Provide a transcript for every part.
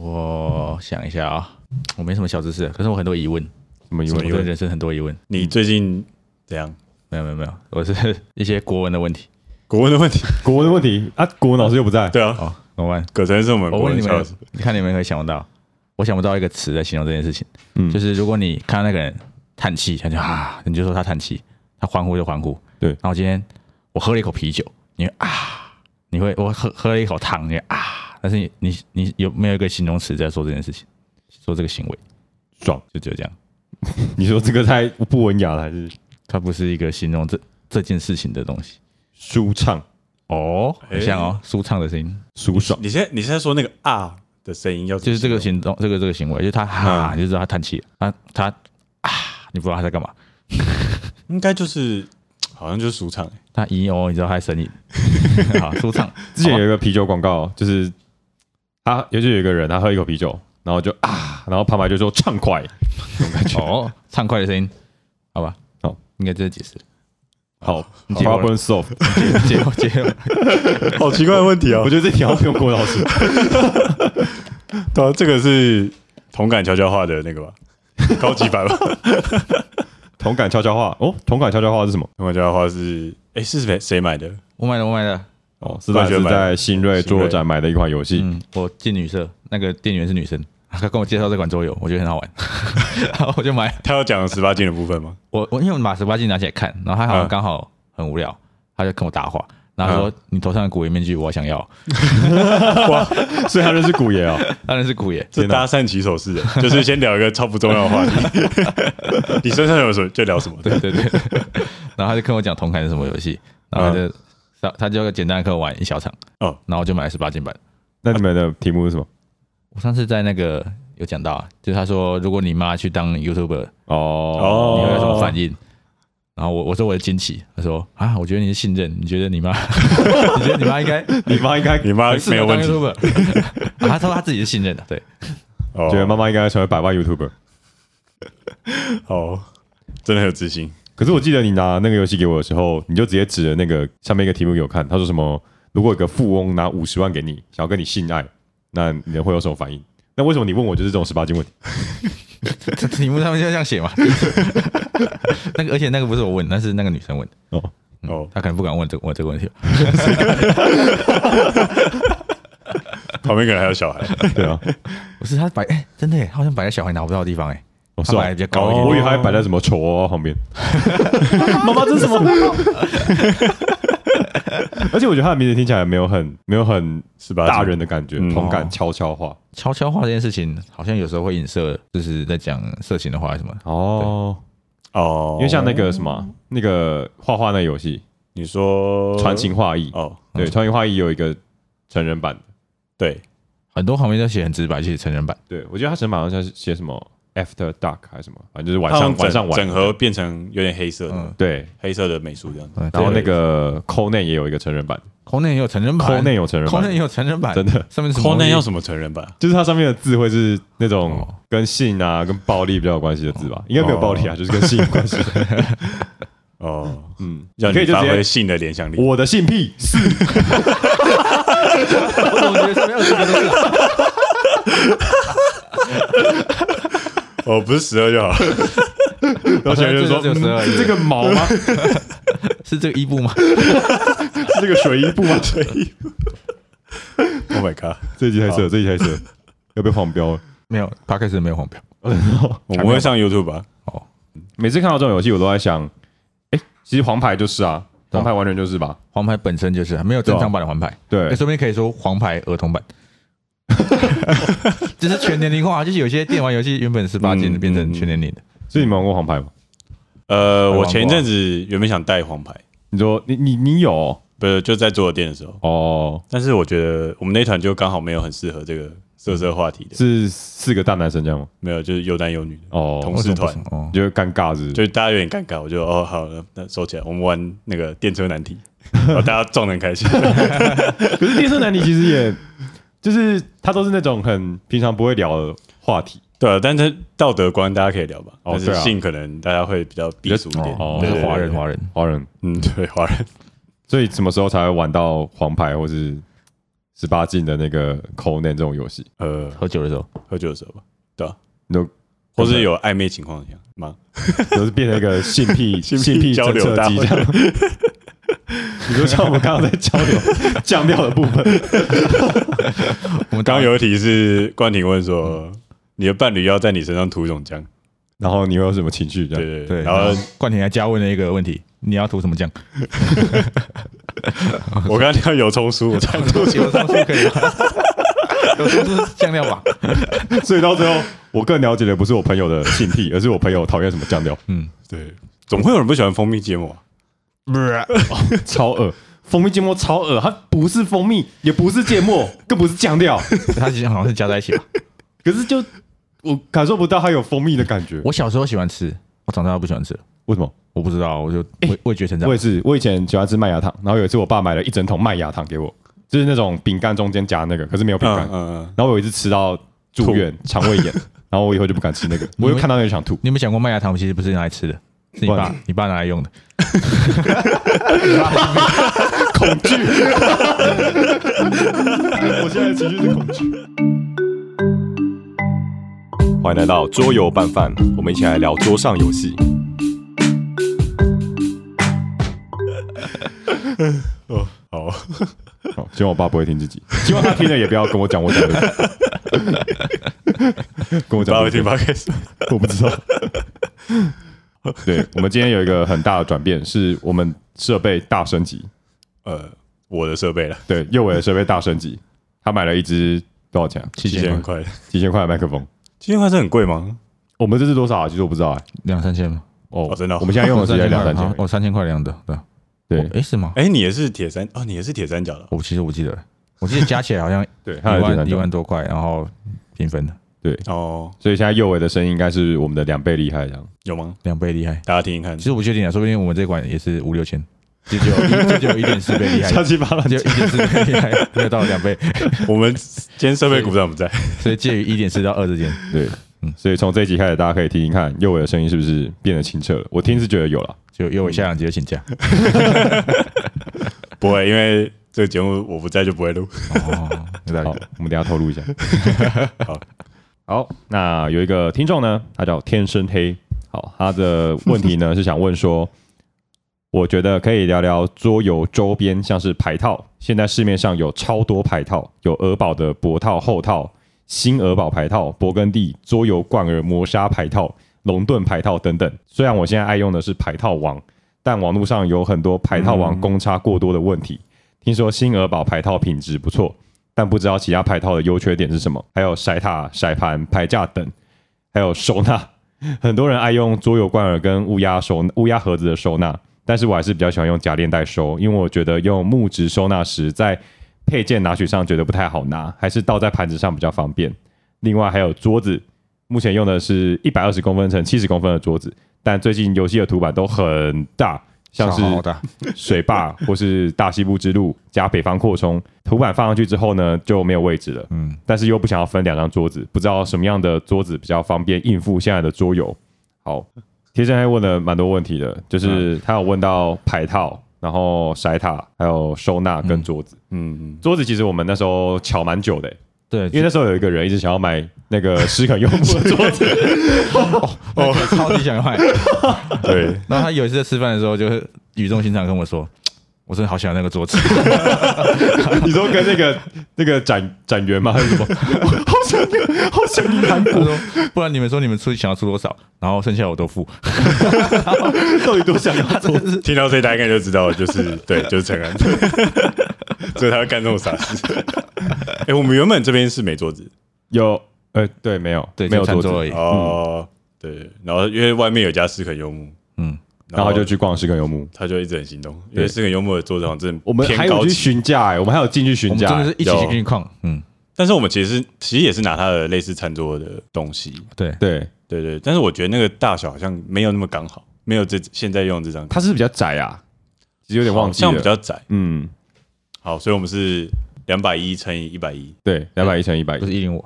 我想一下啊，我没什么小知识，可是我很多疑问，什么疑问我对？人生很多疑问。你最近怎样？没有没有没有，我是一些国文的问题。国文的问题？国文的问题啊，国文老师又不在。对啊，哦，怎么办？葛晨是我们我问你们国文老师，，你看你们可以想不到，我想不到一个词来形容这件事情。嗯就是如果你看到那个人叹气，他就啊，你就说他叹气；他欢呼就欢呼。对然后今天我喝了一口啤酒，你会啊，你会我喝喝了一口汤，你会啊，但是你你你有没有一个形容词在说这件事情，说这个行为，爽。就只有这样，你说这个太不文雅了，还是它不是一个形容这这件事情的东西。舒畅、哦，很像哦，舒畅的声音，舒爽？你现在你现在说那个啊的声音要就是这个形行动，这个这个行为，就是他哈，嗯你就知道他叹气了，他他啊，你不知道他在干嘛。应该就是好像就是舒畅欸。他咦哦，你知道他在声音，好舒畅。之前有一个啤酒广告，就是他，也就有一个人，他喝一口啤酒，然后就啊，然后旁白就说畅快，感觉。哦，畅快的声音，好吧，好，应该这是解释。好结果，problem solved。结果结果，好奇怪的问题哦我。觉得这题好像不用郭老师。对啊，这个是同感悄悄话的那个吧，高级版吧。同感悄悄话哦，同感悄悄话是什么？同感悄悄话是，哎，是谁谁买的？我买的我买的，哦，是在是在新锐桌展买的一款游戏。嗯，我进女社，那个店员是女生，她跟我介绍这款桌游，我觉得很好玩，然后我就买。他要讲十八禁的部分吗？我我因为我把十八禁拿起来看，然后他好像嗯刚好很无聊，他就跟我搭话，然后他说：“你头上的古爷面具我想要。哇所以他认识古爷哦。”当然是古爷，这搭讪起手式的，就是先聊一个超不重要的话题。你身上有什么就聊什么。对对对，然后他就跟我讲同款是什么游戏，然后他就他他就简单地跟我玩一小场，哦，然后我就买了十八禁版。那你们的题目是什么？我上次在那个有讲到啊，就是他说如果你妈去当 YouTuber，哦你会有什么反应？然后我我说我的惊奇，他说啊，我觉得你是信任，你觉得你妈，你觉得你妈应该 你妈应该你妈没有问题。啊他说他自己是信任的，对，哦觉得妈妈应该成为百万 YouTuber。哦，真的很有自信。可是我记得你拿那个游戏给我的时候，你就直接指着那个下面一个题目给我看，他说什么？如果有个富翁拿五十万给你，想要跟你性爱，那你会有什么反应？那为什么你问我就是这种十八禁问题？这题目上面就这样写嘛。那个而且那个不是我问，那是那个女生问的，哦，哦，她可能不敢问这个问这个问题。旁边可能还有小孩。对啊，不是他摆，哎、真的耶，好像摆在小孩拿不到的地方，哎，我是啊他摆的比较高一点。我以为还摆在什么丑娃娃旁边。妈妈，这是什么？而且我觉得他的名字听起来没有很没有很是吧大人的感觉，嗯同感悄悄话。悄悄话这件事情，好像有时候会影射，就是在讲色情的话什么。哦，哦，因为像那个什么那个画画那游戏你说《传情画意》，哦，对，《传情画意》有一个成人版的。对，很多旁边都写很直白，其实成人版。对，我觉得他成人版好像是写什么 After Dark 还是什么，反正就是晚上晚上玩整合变成有点黑色的嗯，对，黑色的美术这样子。然后那个 Conan 也有一个成人版。空内也有成人版，Conan 有成人版。Co 内也有成人版，真的。上面是 c o 东 n 西要什么成人版？就是它上面的字会是那种哦。跟性啊、跟暴力比较有关系的字吧？应该没有暴力啊，就是跟性有关系。哦，嗯，让你可以就直接发挥性的联想力。我的性癖是。我怎么觉得上面二十个都是？哦，不是十二就好。然后就说这个只有12嗯是这个毛吗？是这个伊布吗？是这个水衣布吗？Oh my god！这一集太色，这一集太色，要被黄标了。没有，他开始没有黄标。我们会上 YouTube 吧？哦，每次看到这种游戏，我都在想，哎，其实黄牌就是啊，黄牌完全就是吧？黄牌本身就是没有正常版的黄牌，对哎，，说不定可以说黄牌儿童版。就是全年龄化，就是有些电玩游戏原本十八禁的嗯变成嗯全年龄的。所以你们玩过黄牌吗？呃，我前一阵子原本想带黄牌，你说你你你有哦不是就在桌游店的时候，哦？但是我觉得我们那团就刚好没有很适合这个色色话题的，是四个大男生这样吗？没有就是有男有女的，哦，同事团哦你，觉得尴尬是不是？就大家有点尴尬，我就哦好了，那收起来，我们玩那个电车难题，然 后大家撞得很开心。可是电车难题其实也，就是他都是那种很平常不会聊的话题。对啊，但是道德观大家可以聊吧，但是哦对啊性可能大家会比较避俗一点。哦就是对对对华人华人。华人，嗯，对华人，所以什么时候才会玩到黄牌或是十八禁的那个 Conan 这种游戏，呃，喝酒的时候，喝酒的时候吧，对啊，你都或是有暧昧情况下吗？都是变成一个性癖 性癖性癖交流大会机这样。你就像我们刚刚在交流酱料的部分，我们刚刚有一题是冠廷问说，你的伴侣要在你身上涂一种酱，然后你会有什么情绪？这样对对对，然后冠廷还加问了一个问题：你要涂什么酱？我刚刚听到油葱酥，我这样有松酥可以吗？有松酥是酱料吧？所以到最后，我更了解的不是我朋友的性癖，而是我朋友讨厌什么酱料，嗯，对，总会有人不喜欢蜂蜜芥末 超恶。蜂蜜芥末超恶，它不是蜂蜜，也不是芥末，更不是酱料，它其实好像是加在一起吧。可是就我感受不到它有蜂蜜的感觉。我小时候喜欢吃，我长大不喜欢吃了。为什么？我不知道，我就味味觉成长我也。是，我以前喜欢吃麦芽糖，然后有一次我爸买了一整桶麦芽糖给我，就是那种饼干中间夹那个，可是没有饼干。嗯嗯嗯，然后我有一次吃到住院肠胃炎，然后我以后就不敢吃那个，我又看到那个想吐。你有没有想过麦芽糖其实不是用来吃的，是你爸你爸拿来用的？恐惧，我现在的情绪是恐惧。欢迎来到桌游拌饭，我们一起来聊桌上游戏。哦好，好，希望我爸不会听自己，希望他听了也不要跟我讲我讲的，跟我讲我爸会听 podcast，我不知道。对，我们今天有一个很大的转变，是我们设备大升级。呃，我的设备了，对，右伟的设备大升级，他买了一支多少钱啊？七七千块，七千块的麦克风。七千块是很贵吗？我们这是多少啊？其实我不知道哎、两三千吗？哦哦真的哦我们现在用的是两三千。哦，三千块两的，对吧。对哎，是吗？哎，你也是铁三哦，你也是铁三角的，我其实我记得，我记得加起来好像 对，一万一万多块，然后平分的哦，所以现在右尾的声音应该是我们的两倍厉害，这样。有吗？两倍厉害。大家听听看其，实我不确定啊，说不定我们这款也是五六千，就只有一就有一点四倍厉害，瞎七八乱就一点四倍厉害，没有到两倍，我们今天设备股长不在，所以介于一点四到二之间。对，所以从这一集开始，大家可以听听看右尾的声音是不是变得清澈了。我听是觉得有了。就又我下两集就请假。不会，因为这个节目我不在就不会录。哦，好理。，我们等一下透露一下。好，好，那有一个听众呢，他叫天生黑。好，他的问题呢是想问说，我觉得可以聊聊桌游周边，像是牌套。现在市面上有超多牌套，有鹅宝的脖套、后套、新鹅宝牌套、勃艮第桌游冠尔磨砂牌套、龙盾牌套等等。虽然我现在爱用的是牌套王，但网络上有很多牌套王公差过多的问题。听说新鹅宝牌套品质不错，但不知道其他牌套的优缺点是什么，还有骰塔、骰盘、牌架等，还有收纳。很多人爱用桌游罐儿跟乌鸦收乌鸦盒子的收纳，但是我还是比较喜欢用夹链袋收，因为我觉得用木质收纳时在配件拿取上觉得不太好拿，还是倒在盘子上比较方便。另外还有桌子，目前用的是一百二十公分乘七十公分的桌子，但最近游戏的图板都很大，像是，水坝 或是大西部之路加北方扩充，图板放上去之后呢就没有位置了。嗯，但是又不想要分两张桌子，不知道什么样的桌子比较方便应付现在的桌游。好，贴身还问了蛮多问题的，就是他有问到牌套，然后骰塔，还有收纳跟桌子。嗯，桌子其实我们那时候巧蛮久的、对，因为那时候有一个人一直想要买那个 诗肯用木的桌子，哦，超级想买。对，然后他有一次在吃饭的时候，就是语重心长跟我说：“我真的好喜欢那个桌子。你说跟那个那个展展员吗？还是什么？好想念，好想念韩”他国，说：“不然你们说你们出去想要出多少，然后剩下我都付。到底多想要桌子？听到这一大概就知道了，就是对，就是陈安，所以他会干这种傻事。哎，我们原本这边是没桌子。有，呃，对，没有，对没有桌子，就餐桌而已。哦，对，然后因为外面有家四肯幽木，”嗯，然后就去逛四肯游木。他就一直很心动，因为四肯幽木的桌子好像真的我们还有去询价哎，我们还有进去我询价。真的是一起进去逛。嗯，但是我们其实其实也是拿它的类似餐桌的东西，对，对，对对，但是我觉得那个大小好像没有那么刚好，没有这现在用的这张，它是比较窄啊，其实有点忘记了，好像比较窄。嗯，好，所以我们是两百一乘以一百一，对，两百一乘一百不，是一零五。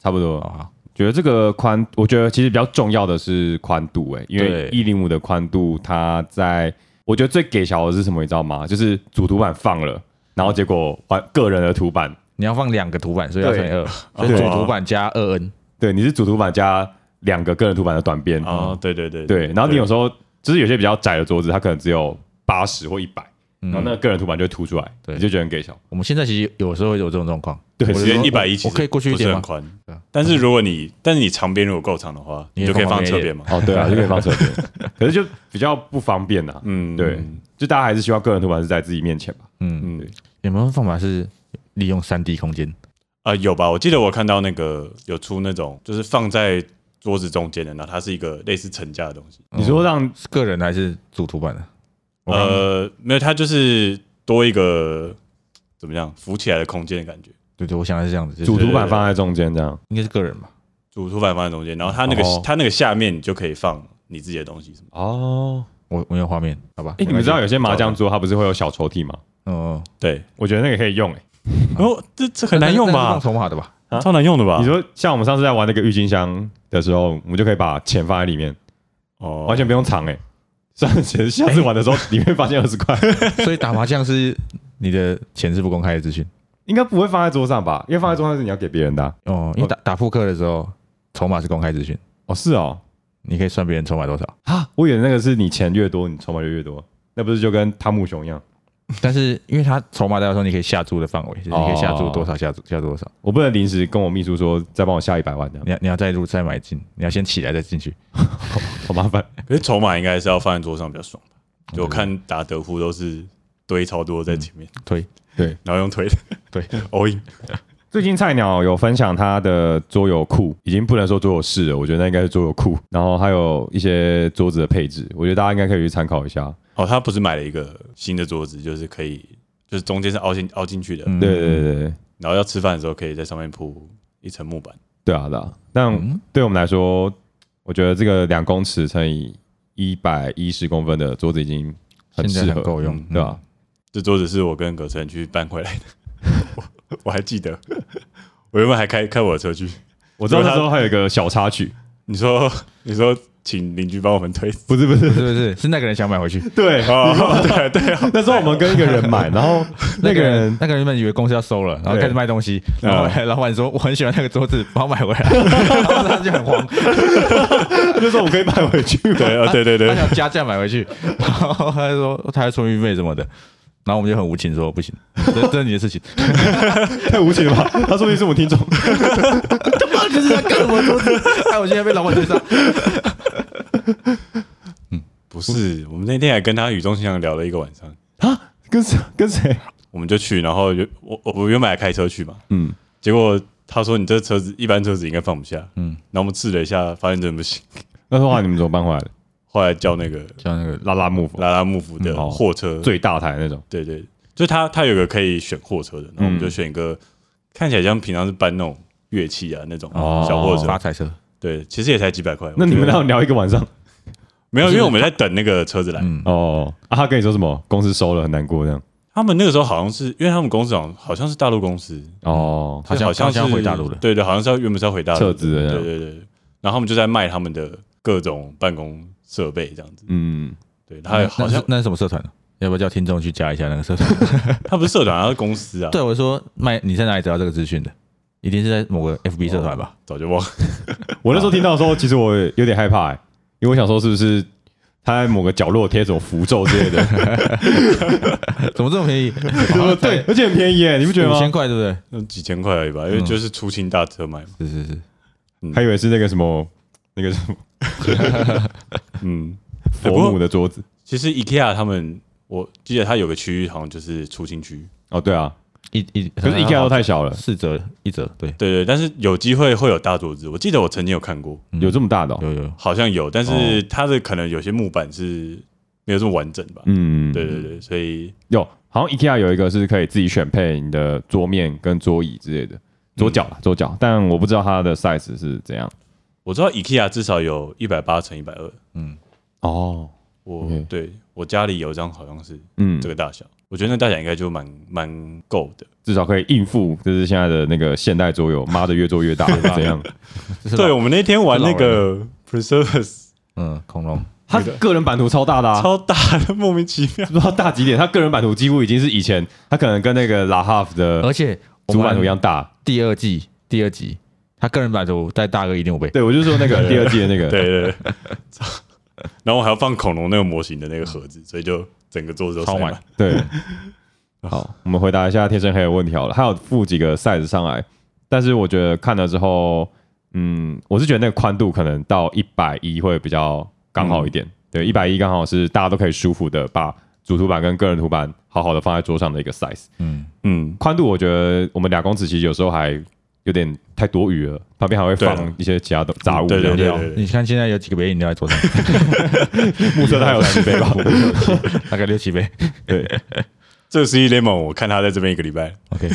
差不多。好好，觉得这个宽，我觉得其实比较重要的是宽度、欸，因为对。一零五的宽度，它在我觉得最给小的是什么，你知道吗？就是主图板放了，然后结果换个人的图板。你要放两个图板，所以要乘以二，所以主图板加二 n。对，你是主图板加两个个人图板的短边，哦，对对对对，然后你有时候就是有些比较窄的桌子，它可能只有八十或一百，然后那个个人图板就会凸出来，对你就觉得很给小。我们现在其实有时候会有这种状况，对直接我就说一百一其实我可以过去一点吗？不是很宽对啊，但是如果你但是你长边如果够长的话，你你就可以放放旁边一点侧边嘛。哦，对啊，就可以放侧边，可是就比较不方便呐。嗯，对，就大家还是希望个人图板是在自己面前吧。嗯，嗯有没有方法是利用三 D 空间？啊有吧？我记得我看到那个有出那种就是放在桌子中间的，然后它是一个类似层架的东西。你说让是个人还是主图板的？呃，没有，它就是多一个怎么样浮起来的空间的感觉。对对，我想的是这样子，就是主图板放在中间这样，应该是个人吧？主图板放在中间，然后它那个、哦它那个下面你就可以放你自己的东西什么。哦，我我有画面，好吧？哎，你们知道有些麻将桌它不是会有小抽屉吗？嗯，对，我觉得那个可以用诶。然后这这很难用吧那是放？筹码的吧？啊超难用的吧？你说像我们上次在玩那个郁金香的时候，我们就可以把钱放在里面，哦，完全不用藏诶。上次下次玩的时候，你会发现二十块，所以打麻将是你的钱是不公开的资讯应该不会放在桌上吧？因为放在桌上是你要给别人的啊。哦，因为打打扑克的时候，筹码是公开资讯，哦，是哦，你可以算别人筹码多少。啊，我以为那个是你钱越多，你筹码就越多，那不是就跟汤姆熊一样？但是因为他筹码大的时候你可以下注的范围，就是你可以下注哦多少下注下注多少。我不能临时跟我秘书说再帮我下一百万这样，你要你要再入再买进，你要先起来再进去。好麻烦。可是筹码应该是要放在桌上比较爽吧？就我看打德扑都是堆超多在前面，推对然后用推的，对 all in。最近菜鸟有分享他的桌游库，已经不能说桌游室了，我觉得那应该是桌游库。然后还有一些桌子的配置，我觉得大家应该可以去参考一下。哦，他不是买了一个新的桌子，就是可以，就是中间是凹进凹进去的，嗯对对对对然后要吃饭的时候可以在上面铺一层木板。对啊对啊。但嗯对我们来说，我觉得这个两公尺乘以一百一十公分的桌子已经很适合，够用嗯，对吧？这桌子是我跟葛晨去搬回来的，我 我还记得，我原本还开开我的车去。我知道那时候还有一个小插曲，你说你说请邻居帮我们推，不是不是。不，是不是是那个人想买回去，对，哦，对对哦，那时候我们跟一个人买，然后那个人那个人原本以为公司要收了，然后对。开始卖东西，然后老板说我很喜欢那个桌子，帮我买回来，然后他就很慌，他就说我可以买回去吗，对啊，对对对。他，想加价买回去，然后他就说他还出运费什么的，然后我们就很无情说不行，这这是你的事情，太无情了吧？他说不定是我们听众。他妈就是在干什么桌子？哎，我现在被老板追杀。不是，我们那天还跟他语重心长聊了一个晚上啊，跟谁？跟谁？我们就去，然后就我我我原本还开车去嘛，嗯，结果他说你这车子一般车子应该放不下，嗯，然后我们试了一下，发现真的不行，那说话你们怎么搬回来的？后来叫那个叫那个拉拉木拉拉幕府的嗯哦货车，最大台那种。对对，就他他有个可以选货车的，然后我们就选一个看起来像平常是搬那种乐器啊那种哦。小货车，发财车，对，其实也才几百块。那你们我觉得。那聊一个晚上？没有？因为我们在等那个车子来，嗯，哦啊？他跟你说什么？公司收了很难过这样。他们那个时候好像是因为他们公司好像好像是大陆公司，哦，好像好像好像是回大陆了。对对，好像是要原本是要回大陆撤资的这样。对对对。然后他们就在卖他们的各种办公设备这样子，嗯，对，他那好像那是什么社团呢？要不要叫听众去加一下那个社团？他不是社团，他是公司啊，对，我说卖你在哪里得到这个资讯的？一定是在某个 FB 社团吧？早就忘了。我那时候听到的时候，其实我有点害怕、欸，因为我想说是不是他在某个角落贴什么符咒之类的，怎么这么便宜？对，而且很便宜耶，你不觉得吗？五千块，对不对？那几千块而已吧，因为就是出清大车卖嘛。是是是，还以为是那个什么那个什么 嗯，佛母的桌子。其实 IKEA 他们，我记得它有个区域好像就是出清区，哦，对啊，一一可是 IKEA 都太小了，四折一折，对，对对，但是有机会会有大桌子，我记得我曾经有看过，嗯。有这么大的、哦，有有，好像有，但是哦。它的可能有些木板是没有这么完整吧。嗯，对对对，所以有，好像 IKEA 有一个是可以自己选配你的桌面跟桌椅之类的，桌角啦，桌角，但我不知道它的 size 是怎样。我知道 IKEA 至少有一百八乘一百二，嗯，哦，我 OK 对我家里有一张好像是嗯。这，个大小，我觉得那大小应该就蛮蛮够的。至少可以应付，就是现在的那个现代桌游，妈的越做越大，怎样？这是对，老我们那天玩那个 Preserves 嗯，恐龙，他个人版图超大的啊，超大的，莫名其妙。不知道大几点，他个人版图几乎已经是以前他可能跟那个拉哈夫的而且主版图一样大。第二季第二集，他个人版图再大个一点五倍。对，我就说那个 第二季的那个，对对对，然后我还要放恐龙那个模型的那个盒子，所以就整个桌子都塞超满满。对。好，我们回答一下天生黑的问题好了。还有附几个 size 上来，但是我觉得看了之后，嗯，我是觉得那个宽度可能到一百一会比较刚好一点。对，一百一刚好是大家都可以舒服的把主图板跟个人图板好好的放在桌上的一个 size。嗯，嗯，宽度我觉得我们两公尺其实有时候还有点太多余了，旁边还会放一些其他的杂物对。对对对你看现在有几个杯饮料在桌上，目测它有十杯。吧？大概六七杯。对，这个 C Lemon 我看他在这边一个礼拜。OK，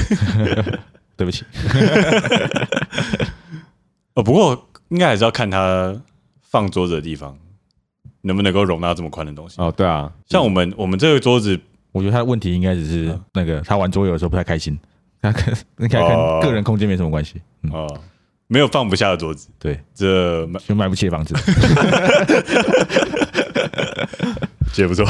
对不起，哦，不过应该还是要看他放桌子的地方能不能够容纳这么宽的东西。哦，对啊，像我们我们这个桌子，我觉得他的问题应该只是那个他玩桌游的时候不太开心，他跟应该哦跟个人空间没什么关系。嗯，哦，没有放不下的桌子，对，这就买不起的房子。也不错。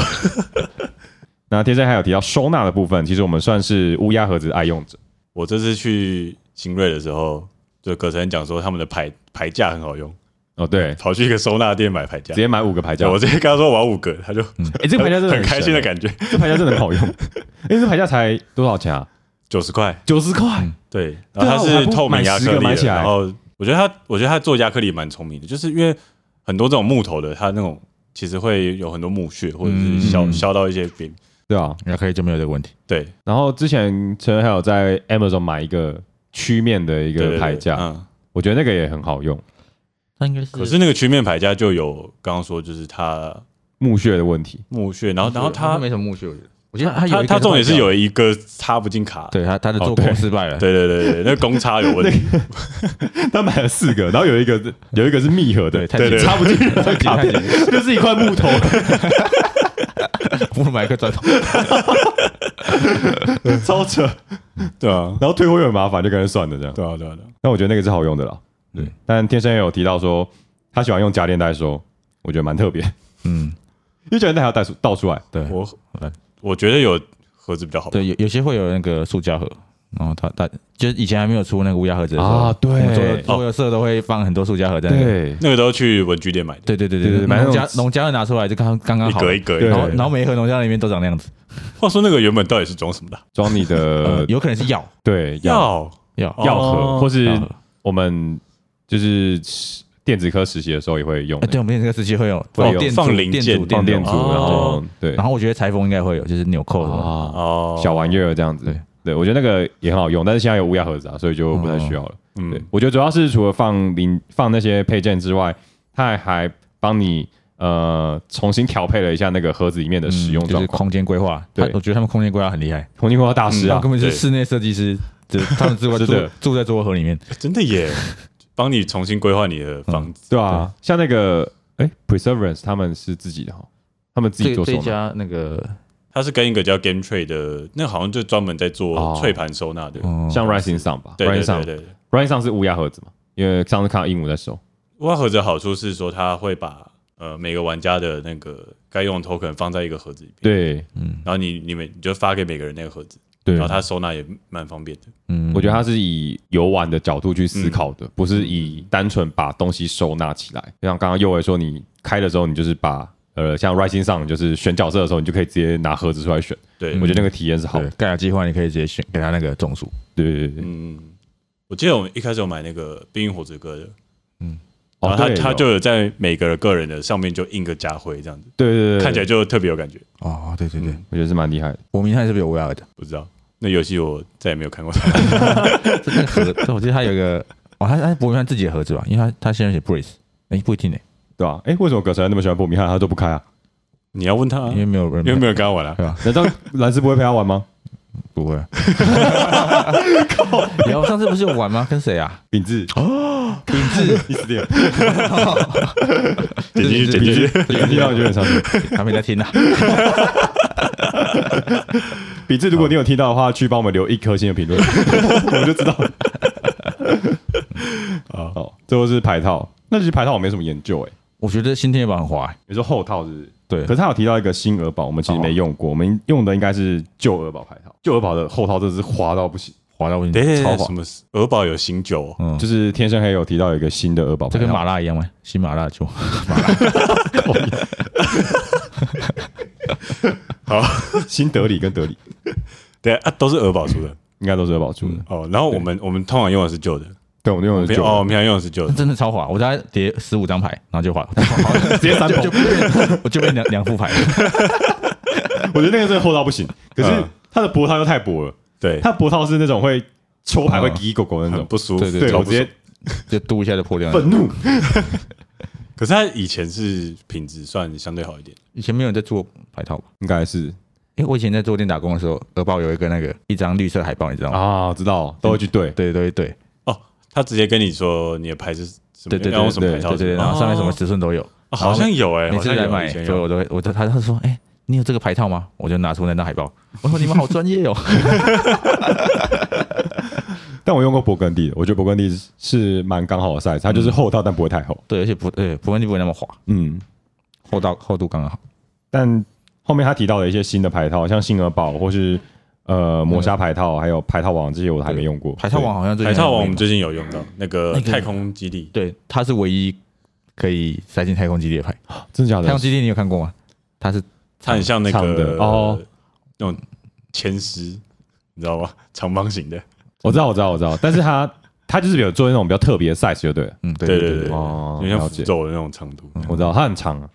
那天生还有提到收纳的部分，其实我们算是乌鸦盒子的爱用者。我这次去新锐的时候，就葛晨讲说他们的牌牌架很好用，哦，对，跑去一个收纳店买牌架直。接买五个牌架。我直接跟他说我要五个，他就哎，这个牌架真的很开心的，感觉，这牌架真的很好用。哎，这牌架才多少钱啊？九十块。九十块。对，然后它对啊我还不是透明亚克力然后我觉得它，我觉得它做亚克力蛮聪明的，就是因为很多这种木头的，它那种其实会有很多木屑，或者是削嗯削到一些边。对啊。亚克力就没有这个问题。对，然后之前陈恩还有在 Amazon 买一个曲面的一对对个牌架，嗯，我觉得那个也很好用，它应该是可是那个曲面牌架就有刚刚说，就是它木屑的问题。木屑，然后然后它没什么木屑，我觉得。我觉得他有一个它它重点是有一个插不进卡，对他他的做工失败了。对对对对，那个公差有问题，他买了四个，然后有一个有一个是密合的对，，对插不进卡片，就是一块木头。不如买一个砖头。超扯。对啊，然后退货又很麻烦，就跟人算了这样。对啊对啊对啊，但我觉得那个是好用的啦。对，但天生也有提到说他喜欢用夹链袋收，我觉得蛮特别，嗯因嗯，为夹链袋还要带出倒出来。对我对我觉得有盒子比较好，对，有有些会有那个塑胶盒，然后它它就是以前还没有出那个乌鸦盒子的时候啊对。所有所有社都会放很多塑胶盒在那个。对，那个都去文具店买。的，对对对对对对，农家农家乐拿出来就刚刚刚好，一格一格，然后然后每一盒农家乐里面都长那样子。话说那个原本到底是装什么的？装你 呃的，有可能是药。对药。药？药。药盒，哦。或是我们就是电子科实习的时候也会用哎，对，我们这个时期会有会有电阻放零件放电阻然后对然后我觉得裁缝应该会有，就是纽扣的。啊哦，小玩意儿这样子对。对，我觉得那个也很好用，但是现在有乌鸦盒子啊，所以就不太需要了。对嗯，，我觉得主要是除了放零放那些配件之外，它还还帮你呃重新调配了一下那个盒子里面的使用嗯就是。空间规划。对他我觉得他们空间规划很厉害，空间规划大师啊他们，根本就是对室内设计师，就是他们 住在住住在桌盒里面。真的耶，帮你重新规划你的房子。对啊，像那个哎，Preservance 他们是自己的哈，他们自己做这。家那个他是跟一个叫 Game Trade 的，那好像就专门在做哦脆盘收纳的。哦像 Rising Sun 吧对对，Rising 对对对。Sun，Rising Sun 是乌鸦盒子嘛？因为上次看到鹦鹉在收。挖盒子的好处是说，它会把呃每个玩家的那个该用的 token 放在一个盒子里边，对嗯然后你你们你就发给每个人那个盒子，对然后它收纳也蛮方便的。嗯我觉得它是以游玩的角度去思考的，不是以单纯把东西收纳起来。就像刚刚右伟说，你开的时候，你就是把呃，像 Rising 上就是选角色的时候，你就可以直接拿盒子出来选。对，我觉得那个体验是好的。对盖亚计划，你可以直接选给他那个种树。对对对对，嗯，我记得我们一开始有买那个《冰与火之歌》的，然哦后它对有它就有在每个个人的上面就印个家徽这样子，对对对，看起来就特别有感觉。哦，对对对，我觉得是蛮厉害的。我明天是不是有乌鸦的？不知道那游戏我再也没有看过它。这那个盒，这我记得他有一个，哦，他他伯明翰自己的盒子吧，因为他他现在写 Brace，哎，不一定呢，对吧、哎，为什么葛晨那么喜欢伯明翰，他都不开啊？你要问他啊，因为没有人，因为没有跟他玩啊。对吧？难道蓝斯不会陪他玩吗？不会。有上次不是有玩吗？跟谁啊？秉志，哦，秉志，你死定了！点进去，点进去。秉志让我觉得很伤心。他没在听啊。秉志，如果你有听到的话，去帮我们留一颗星的评论，我们就知道了。好好，最后是牌套。那其实牌套我没什么研究哎、我觉得新天板很滑，欸你说后套是不是？对可是他有提到一个新鹅宝，我们其实没用过，我们用的应该是旧鹅宝牌套。旧鹅宝的后套真的是滑到不行，滑到不行，超滑什。么鹅堡有新酒哦？嗯，就是天生黑有提到一个新的鹅宝这跟麻辣一样吗？新麻辣酒，新德里跟德里对啊，都是鹅堡出的应该都是鹅宝出的。哦。然后我们我们通常用的是旧的，对，我们用的是旧哦，我的，们平常用的是旧的。真的超滑。我大概叠十五张牌，然后就滑，直接三就就变我就变两两副牌了。我觉得那个真的厚到不行，可是嗯它的脖套又太薄了，对，它脖套是那种会抽牌会叽叽狗狗那种，不舒服。对我直接就嘟一下就破掉了。愤怒。可是它以前是品质算相对好一点，以前没有人在做牌套吧？应该是因为我以前在做店打工的时候，鹅包有一个那个一张绿色海报，你知道吗？啊，知道都会去对，对对对哦，他直接跟你说你的牌子什么，对对要用什么对牌套对对对，然后上面什么哦尺寸都有。哦好像有哎，每次来买，所以我都会，我就他他说，哎，你有这个牌套吗？我就拿出那张海报，我说你们好专业哦。但我用过勃艮第的，我觉得勃艮第是蛮刚好的 size，它就是厚套但不会太厚。对，而且不对，勃艮第不会那么滑，嗯，厚道厚度刚刚好。但后面他提到的一些新的牌套，像星尔堡或是呃磨砂牌套，还有牌套网这些，我都还没用过。牌套网好像最近牌套网我们最近有用到那个太空基地，对，它是唯一可以塞进太空基地的牌。真的假的？太空基地你有看过吗？它是它很像那长的个哦那种前十，你知道吧？长方形的，我知道，我知道，我知道，但是它 它就是有做那种比较特别的 size 就对了。嗯，对对对对对对对，哦有点像了解符咒的那种长度，我知道它很长啊。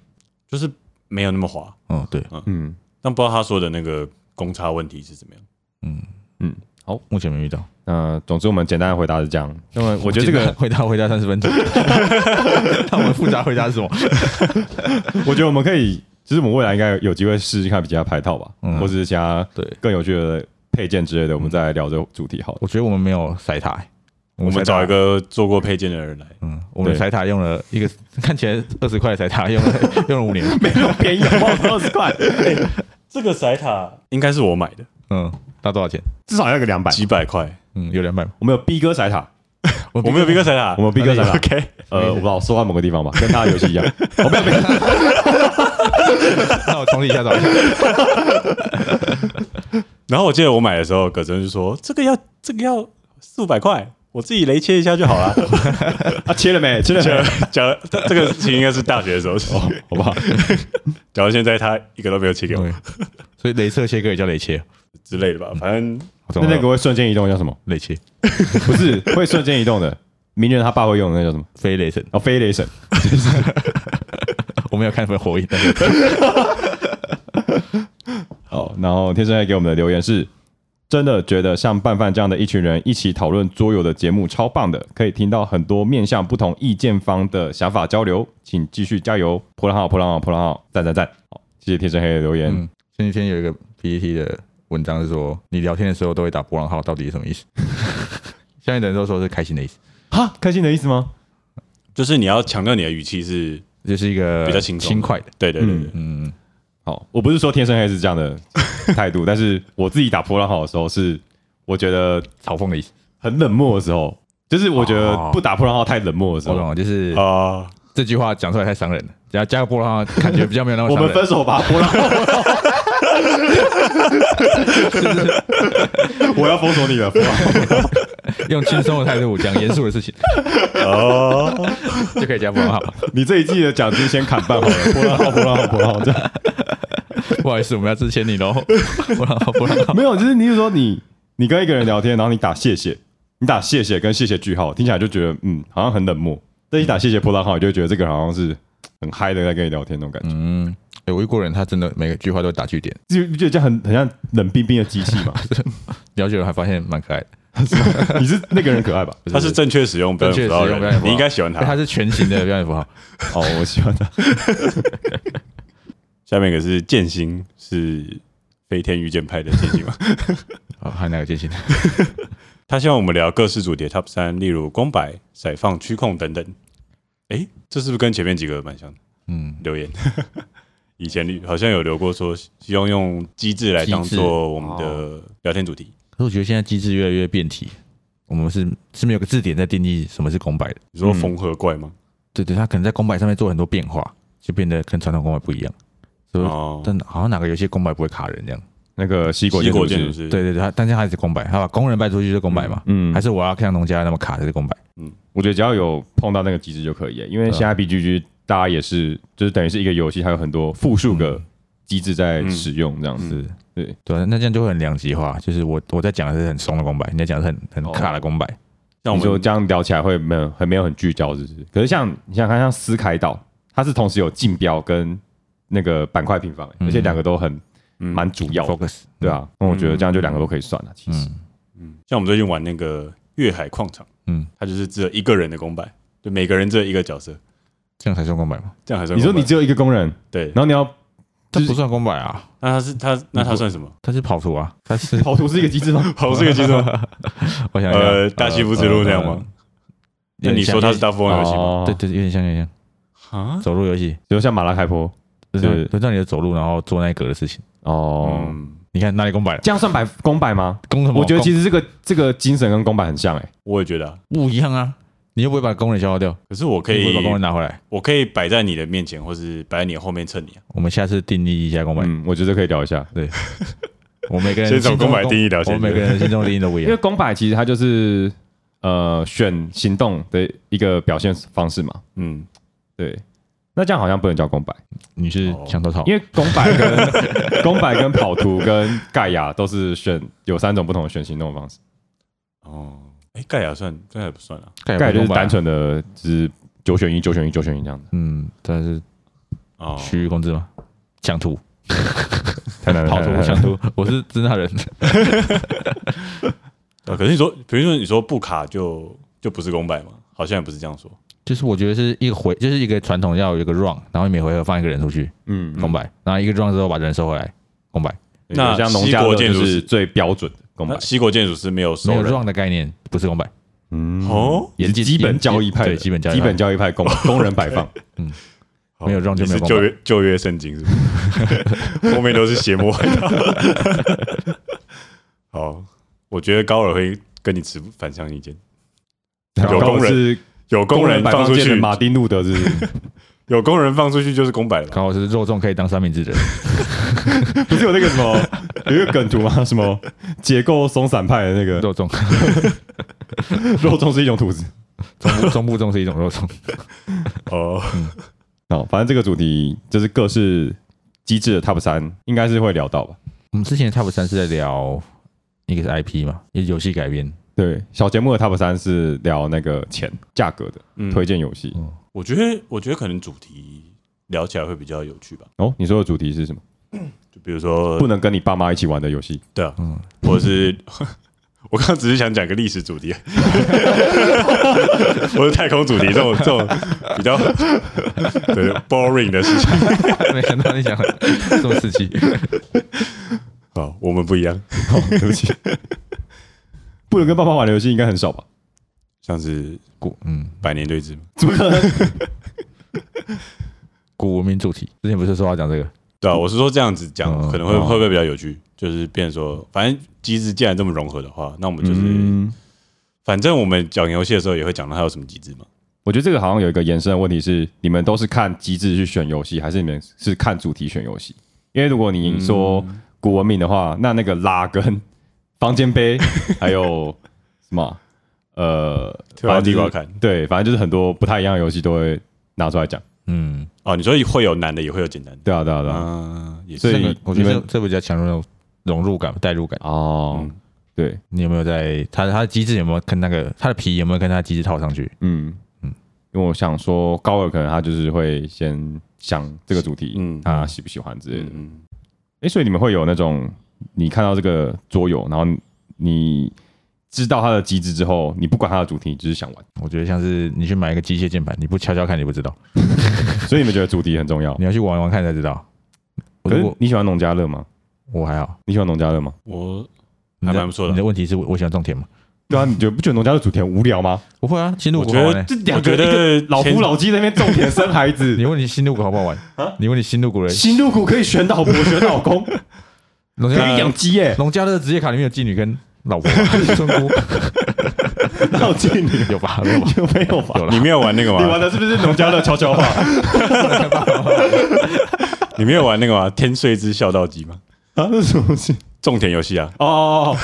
就是没有那么滑。嗯对，嗯但不知道他说的那个公差问题是怎么样。嗯，嗯，好，目前没遇到。那总之我们简单的回答是这样。那么我觉得这个，回答回答三十分钟，那我们复杂回答是什么？我觉得我们可以，其实我们未来应该有机会试试看其他牌套吧，嗯或者是其他对，更有趣的配件之类的，我们再来聊这个主题好了。我觉得我们没有塞塔，我我们找一，个做过配件的人来，嗯，我们对塞塔用了一个看起来二十块的塞塔，用了用了五年，没有便宜？二十块，这个塞塔应该是我买的，嗯，大多少钱？至少要个两百。几百块。嗯，有两百。我们有 B 哥彩塔，我们有 B 哥塞塔，我们有 B 哥彩塔。OK，呃，我不知道，缩在某个地方吧，跟他的游戏一样。我没有没有，那我重理一下找一下。然后我记得我买的时候，葛真就说这个要这个要四五百块，我自己雷切一下就好了。啊，切了没？切了讲没？讲这个事情应该是大学的时候，哦，好不好？假如现在他一个都没有切给我对，所以雷射切割也叫雷切，之类的吧，反正那那个会瞬间移动叫什么？雷切，不是会瞬间移动的，鸣人他爸会用的那叫什么？飞雷神。哦，飞雷神。我没有看分火影，好，然后天生爱给我们的留言是：真的觉得像拌饭这样的一群人一起讨论桌游的节目超棒的，可以听到很多面向不同意见方的想法交流，请继续加油！破浪号，破浪号，破浪号，赞赞赞！好，谢谢天生黑的留言。嗯，前几天有一个 PPT 的文章是说，你聊天的时候都会打波浪号，到底是什么意思？下面的人都说是开心的意思，哈，开心的意思吗？就是你要强调你的语气是，就是一个比较轻轻快的。对对对对，嗯，好，我不是说天生黑是这样的 态度，但是我自己打破浪号的时候是，我觉得嘲讽的意思。很冷漠的时候，就是我觉得哦不打破浪号太冷漠的时候，我懂了，就是啊，这句话讲出来太伤人了，只要加个波浪号，感觉比较没有那么我 伤人。们分手吧，波浪号。我要封锁你了，波浪号用轻松的态度讲严肃的事情，哦，就可以加波浪号。你这一季的奖金先砍半好了，波浪号，波浪号，波浪号，这样 不好意思，我们要支持你喽。波浪号，波浪号。没有，就是你是说你你跟一个人聊天，然后你打谢谢，你打谢谢跟谢谢句号，听起来就觉得嗯好像很冷漠，但一打谢谢波浪号，你就会觉得这个人好像是很嗨的在跟你聊天那种感觉，嗯，欸我遇过人，他真的每个句话都打句点，就就觉得这样很很像冷冰冰的机器嘛。了解了还发现蛮可爱的。你是那个人可爱吧？他是正确使用标点符号你应该喜欢欸他他。是全形的标点符号，哦，我喜欢他。下面一个是剑心，是飞天御剑派的剑心嘛？哦，还有哪个剑心？他希望我们聊各式主题 Top 三，例如公摆、骰放、区控等等。诶，这是不是跟前面几个蛮像的？嗯，留言 以前好像有留过说，希望用机制来当做我们的聊天主题。可是我觉得现在机制越来越变体，我们是是没有个字典在定义什么是公白的。你说缝合怪吗？对对，他可能在公白上面做很多变化，就变得跟传统公白不一样。哦，但好像哪个游戏公摆不会卡人这样。那个西国西国建筑师，建筑师，对对对，他但是他还是公摆，他把工人摆出去就是公摆嘛，嗯还是我要看农家那么卡才是公摆，我觉得只要有碰到那个机制就可以耶，因为现在 BGG 大家也是，就是等于是一个游戏，它有很多复数个机制在使用这样子。是，对。对啊，那这样就会很两极化，就是我我在讲的是很松的公摆，你在讲的是很很卡的公摆，你说像我们这样聊起来会没有很没有很聚焦，是不是？可是像你想想看，像斯凯岛，它是同时有竞标跟那个板块平方，嗯而且两个都很嗯蛮主要的，focus，对啊。那我觉得这样就两个都可以算了，其实。嗯嗯，像我们最近玩那个粤海矿场，嗯，它就是只有一个人的公版，就每个人只有一个角色，这样才算公版吗？这样还算你说你只有一个工人，对，然后你要这不算公版啊，那他是他那他算什么？他是跑图啊，它是 跑图是一个机制吗？跑图是一个机制吗？我想呃，大西部之路那样吗？呃那你说它是大富翁游戏吗？哦对对，有点像有点像啊，走路游戏，比如像马拉开坡就是就让你的走路，然后做那一格的事情。哦。嗯，你看哪里公摆了？这样算摆公摆吗？公什么？我觉得其实实这个这个精神跟公摆很像哎、我也觉得啊，不一样啊，你又不会把工人消耗掉，可是我可以把工人拿回来。我可以摆在你的面前，或是摆在你的后面蹭你啊。我们下次定义一下公摆，嗯，我觉得可以聊一下，对 我每个人先从心中的公摆定义聊起我每个人心中的定义都不一样因为。公摆其实它就是呃选行动的一个表现方式嘛，嗯，对。那这样好像不能叫公百，你是哦。墙头草，因为公百跟 公百跟跑图跟盖亚都是选有三种不同的选行动方式，哦，哎，盖亚算盖亚不算啊，盖盖亚就是单纯，的只九选一、九选一、九选一这样子，嗯，但是哦，区域控制吗，抢图、太难了，跑图、太难了。抢图，我是真大人，呃 可是你说，比如说你说不卡就就不是公摆嘛？好像也不是这样说。就是我觉得是一个回，就是一个传统要有一个 run，然后每回合放一个人出去嗯，空白，然后一个 run 之后把人收回来空白，那那像农家西国建筑是最标准的空白那，西国建筑是没有收没有人 run 的概念不是空白，嗯哦，也是基本交易派的，对基本交易基派本交易派工工人摆放，嗯没有 run 就没有旧约旧约圣经是不是？后面都是邪魔。好，我觉得高尔会跟你持反向意见。有工人是有工人放出去，马丁路德是不是 有工人放出去就是公摆了吧。刚好是肉粽可以当三明治的人，不是有那个什么有一个梗图吗？什么结构松散派的那个肉粽，肉粽是一种吐司中部中部粽是一种肉粽，哦，好。反正这个主题就是各式机制的 Top 三，应该是会聊到吧？我们之前的 Top 三是在聊一个是 IP 嘛，一个游戏改编，对，小节目的 Top 三是聊那个钱价格的嗯推荐游戏。我觉得我觉得可能主题聊起来会比较有趣吧。哦，你说的主题是什么？就比如说不，能跟你爸妈一起玩的游戏。对啊，嗯或者是 我刚刚只是想讲个历史主题，或者太空主题这种这种比较对 boring 的事情。没想到你讲的这么刺激，好，我们不一样，哦，对不起，不能跟爸爸玩的游戏应该很少吧？像是古嗯百年对峙，怎么可能？古文明主题，之前不是说要讲这个，对啊，我是说这样子讲嗯可能会哦会不会比较有趣？就是变成说，反正机制既然这么融合的话，那我们就是嗯反正我们讲游戏的时候也会讲到它有什么机制嘛。我觉得这个好像有一个延伸的问题是，你们都是看机制去选游戏，还是你们是看主题选游戏？因为如果你说古文明的话，那那个拉跟房间杯 还有什么呃，反正地瓜就是看对，反正就是很多不太一样的游戏都会拿出来讲。嗯，哦，你说会有难的，也会有简单的。对啊，对啊，对啊。所是。这以个我觉得们这这比较强那种融入感、代入感。哦，嗯对，你有没有在它它的机制有没有跟那个它的皮有没有跟它的机制套上去？嗯嗯，因为我想说高尔可能他就是会先想这个主题，嗯他喜不喜欢之类的嗯。嗯，哎，所以你们会有那种你看到这个桌游，然后你知道它的机制之后，你不管它的主题，你只是想玩。我觉得像是你去买一个机械键盘，你不敲敲看你不知道，所以你们觉得主题很重要你？要去玩玩看才知道。我可是你喜欢农家乐吗？我还好，你喜欢农家乐吗？我还蛮不错的你的问题是我我喜欢种田吗？对啊，你觉得不觉得农家乐主题很无聊吗？不会啊，新路我觉得。这两个老夫老妻在那边种田生孩子 你子，问你新路谷好不好玩啊？你问你新路谷人新入股可以选老婆选老公，农家养鸡耶，农家乐的职业卡里面有妓女跟老婆 村姑 还有妓女 有吧？有吧？有没有吧？有了你没有玩那个吗你玩？的是不是农家乐悄悄话？你没有玩那个吗？天睡之孝道机吗？啊，那是什么东西？种田游戏啊，哦哦哦，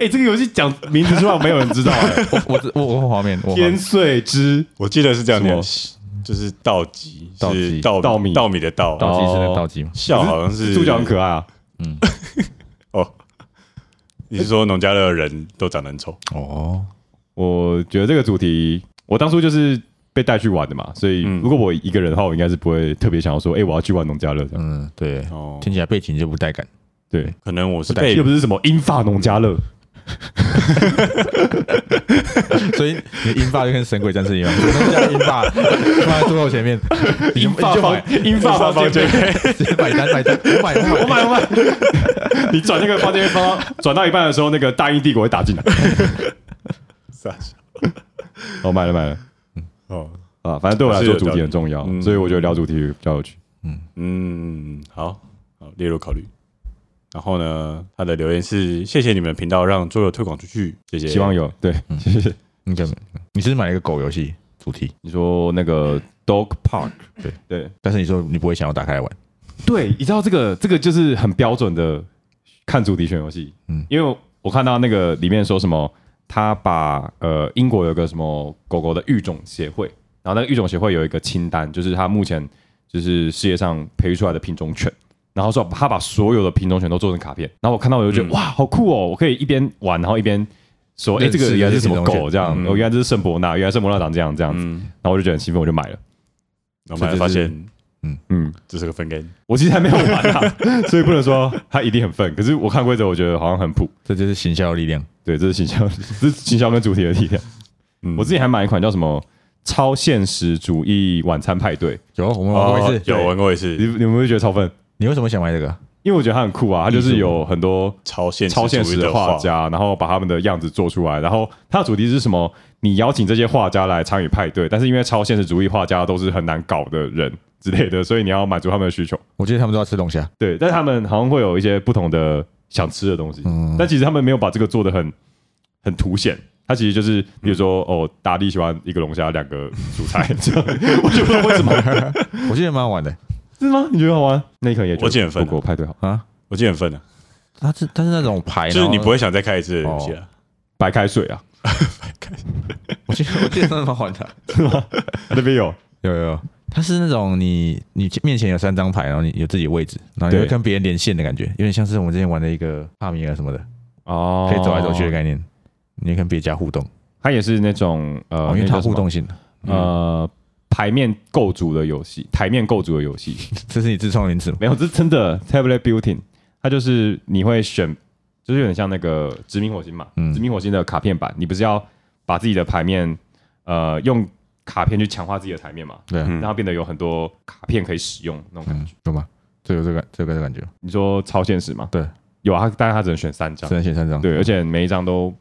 哎，这个游戏讲名字出来，没有人知道哎。我我我我画面，我天面穗之我记得是这样念什，就是稻吉，稻稻稻米稻米的稻，倒计是那个倒计吗？笑好像是主角很可爱啊。哦。你是说农家乐的人都长得很丑？哦，我觉得这个主题，我当初就是被带去玩的嘛，所以嗯如果我一个人的话，我应该是不会特别想要说，哎，我要去玩农家乐这样。嗯，对，哦，听起来背景就不带感。对，可能我是不带被又不是什么英法农家乐，所以你的英发就跟神鬼战士一样，我家英发放在桌后前面，你就英法房你就买，英法房间，直接买单买单，我买我买我买我买。你转那个房间方转到一半的时候，那个大英帝国会打进来。傻笑我买了买了哦，啊，反正对我来说主题很重要，嗯所以我觉得聊主题比较有趣。嗯嗯，好好列入考虑。然后呢，他的留言是谢谢你们频道让桌游推广出去，谢谢。希望有对，谢谢。应该没你是不是买了一个狗游戏主题，你说那个 Dog Park，对。对。但是你说你不会想要打开来玩，对，你知道这个这个就是很标准的看主题选游戏，嗯嗯，因为我看到那个里面说什么，他把呃英国有个什么狗狗的育种协会，然后那个育种协会有一个清单，就是他目前就是世界上培育出来的品种犬。然后说他把所有的品种犬都做成卡片，然后我看到我就觉得、嗯。哇，好酷哦！我可以一边玩，然后一边说，哎，这个原来是什么狗？这样，嗯我原来这是圣伯纳，原来圣伯纳长这样这样子，嗯，然后我就觉得很兴奋，我就买了。然后发现嗯嗯，这是个分 game，我其实还没有玩啊，所以不能说它一定很分。可是我看规则，我觉得好像很普。这就是行销的力量。对，这是行销，这是行销跟主题的力量。嗯我自己还买一款叫什么“超现实主义晚餐派对有我们玩过一次，哦有玩过一你次你们会觉得超分？你为什么想买这个？因为我觉得他很酷啊，他就是有很多超现超现实的画家，然后把他们的样子做出来，然后他的主题是什么？你邀请这些画家来参与派对，但是因为超现实主义画家都是很难搞的人之类的，所以你要满足他们的需求。我记得他们都要吃龙虾，对，但他们好像会有一些不同的想吃的东西，嗯但其实他们没有把这个做的很很凸显。他其实就是，比如说，哦，大力喜欢一个龙虾，两个蔬菜，这样，我就不知道为什么，我记得蛮好玩的是吗？你觉得好玩？那一可能也我记得很分不过派对好，啊。我记得很分的，它是它是那种牌，就是你然后不会想再开一次的游戏啊。白开水啊，我记得我记得那蛮好玩的，那边有，有有有，它是那种你你面前有三张牌，然后你有自己的位置，然后你会对跟别人连线的感觉，有点像是我们之前玩的一个帕米尔什么的，哦可以走来走去的概念，你会跟别家互动，它也是那种呃，哦，因为它叫什么互动性的，呃牌面构筑的游戏，台面构筑的游戏，这是你自创的名词吗？没有，这是真的 tablet building，它就是你会选，就是有点像那个殖民火星嘛，嗯。殖民火星的卡片版，你不是要把自己的牌面呃用卡片去强化自己的台面嘛，对。让它变得有很多卡片可以使用那种感嗯觉。，有吗？这有这个这个感觉，你说超现实吗？对，有啊，它但是它只能选三张。只，能选三张，对，而且每一张都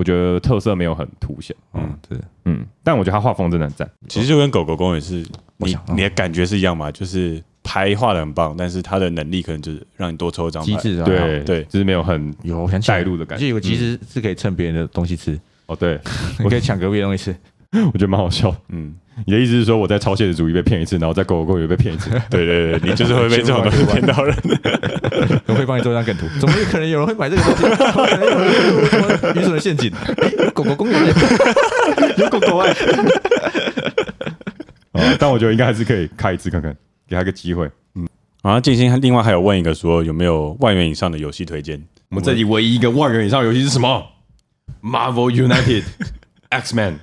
我觉得特色没有很凸显，嗯，对，嗯，但我觉得他画风真的很赞。其实就跟狗狗公园是，你嗯你的感觉是一样嘛，就是牌画的很棒，但是他的能力可能就是让你多抽一张牌。机。制啊，对对。就是没有很有，我想起来。带入的感觉。就有个机制是可以蹭别人的东西吃，哦，对，你可以抢隔壁的东西吃，我觉得蛮好笑。嗯，你的意思是说我在超现实主义被骗一次，然后在狗狗公园被骗一次？对对对，你就是会被 这种东西骗到人。我可以帮你做一张梗图。怎么有可能有人会买这个东西？愚蠢的陷阱？诶狗狗公园耶有狗狗哎、啊！但我觉得应该还是可以开一次看看，给他个机会。然后静心另外还有问一个说有没有万元以上的游戏推荐？我们这里唯一一个万元以上的游戏是什么？Marvel United X Men，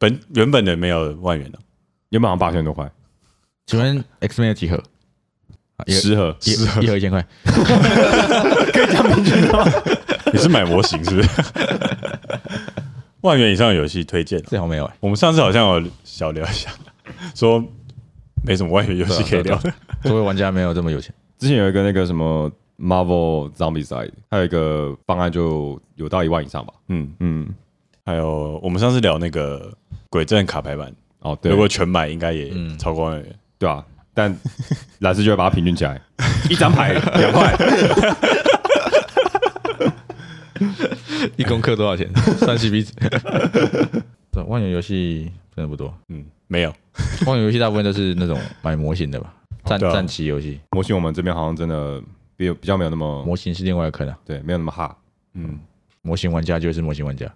本原本的没有万元的，原本好像八千多块，请问 X Man 有几盒？十盒十盒。一一盒一千块，你是买模型是不是？万元以上的游戏推荐，最好像没有哎。我们上次好像有小聊一下，说没什么万元游戏可以聊的。作为玩家没有这么有钱，之前有一个那个什么 Marvel Zombie Side，还有一个方案就有到一万以上吧。嗯，嗯，还有我们上次聊那个鬼阵卡牌版，哦对如，果全买应该也嗯超过万元。对啊，但 蓝斯就会把它平均起来，一张牌两块。一公克多少钱？三 CP 值。对，万元游戏真的不多，嗯，没有，万元游戏大部分都是那种买模型的吧，战战棋游戏。模型我们这边好像真的比比较没有那么模型是另外一个坑啊，对，没有那么哈。嗯，模型玩家就是模型玩家。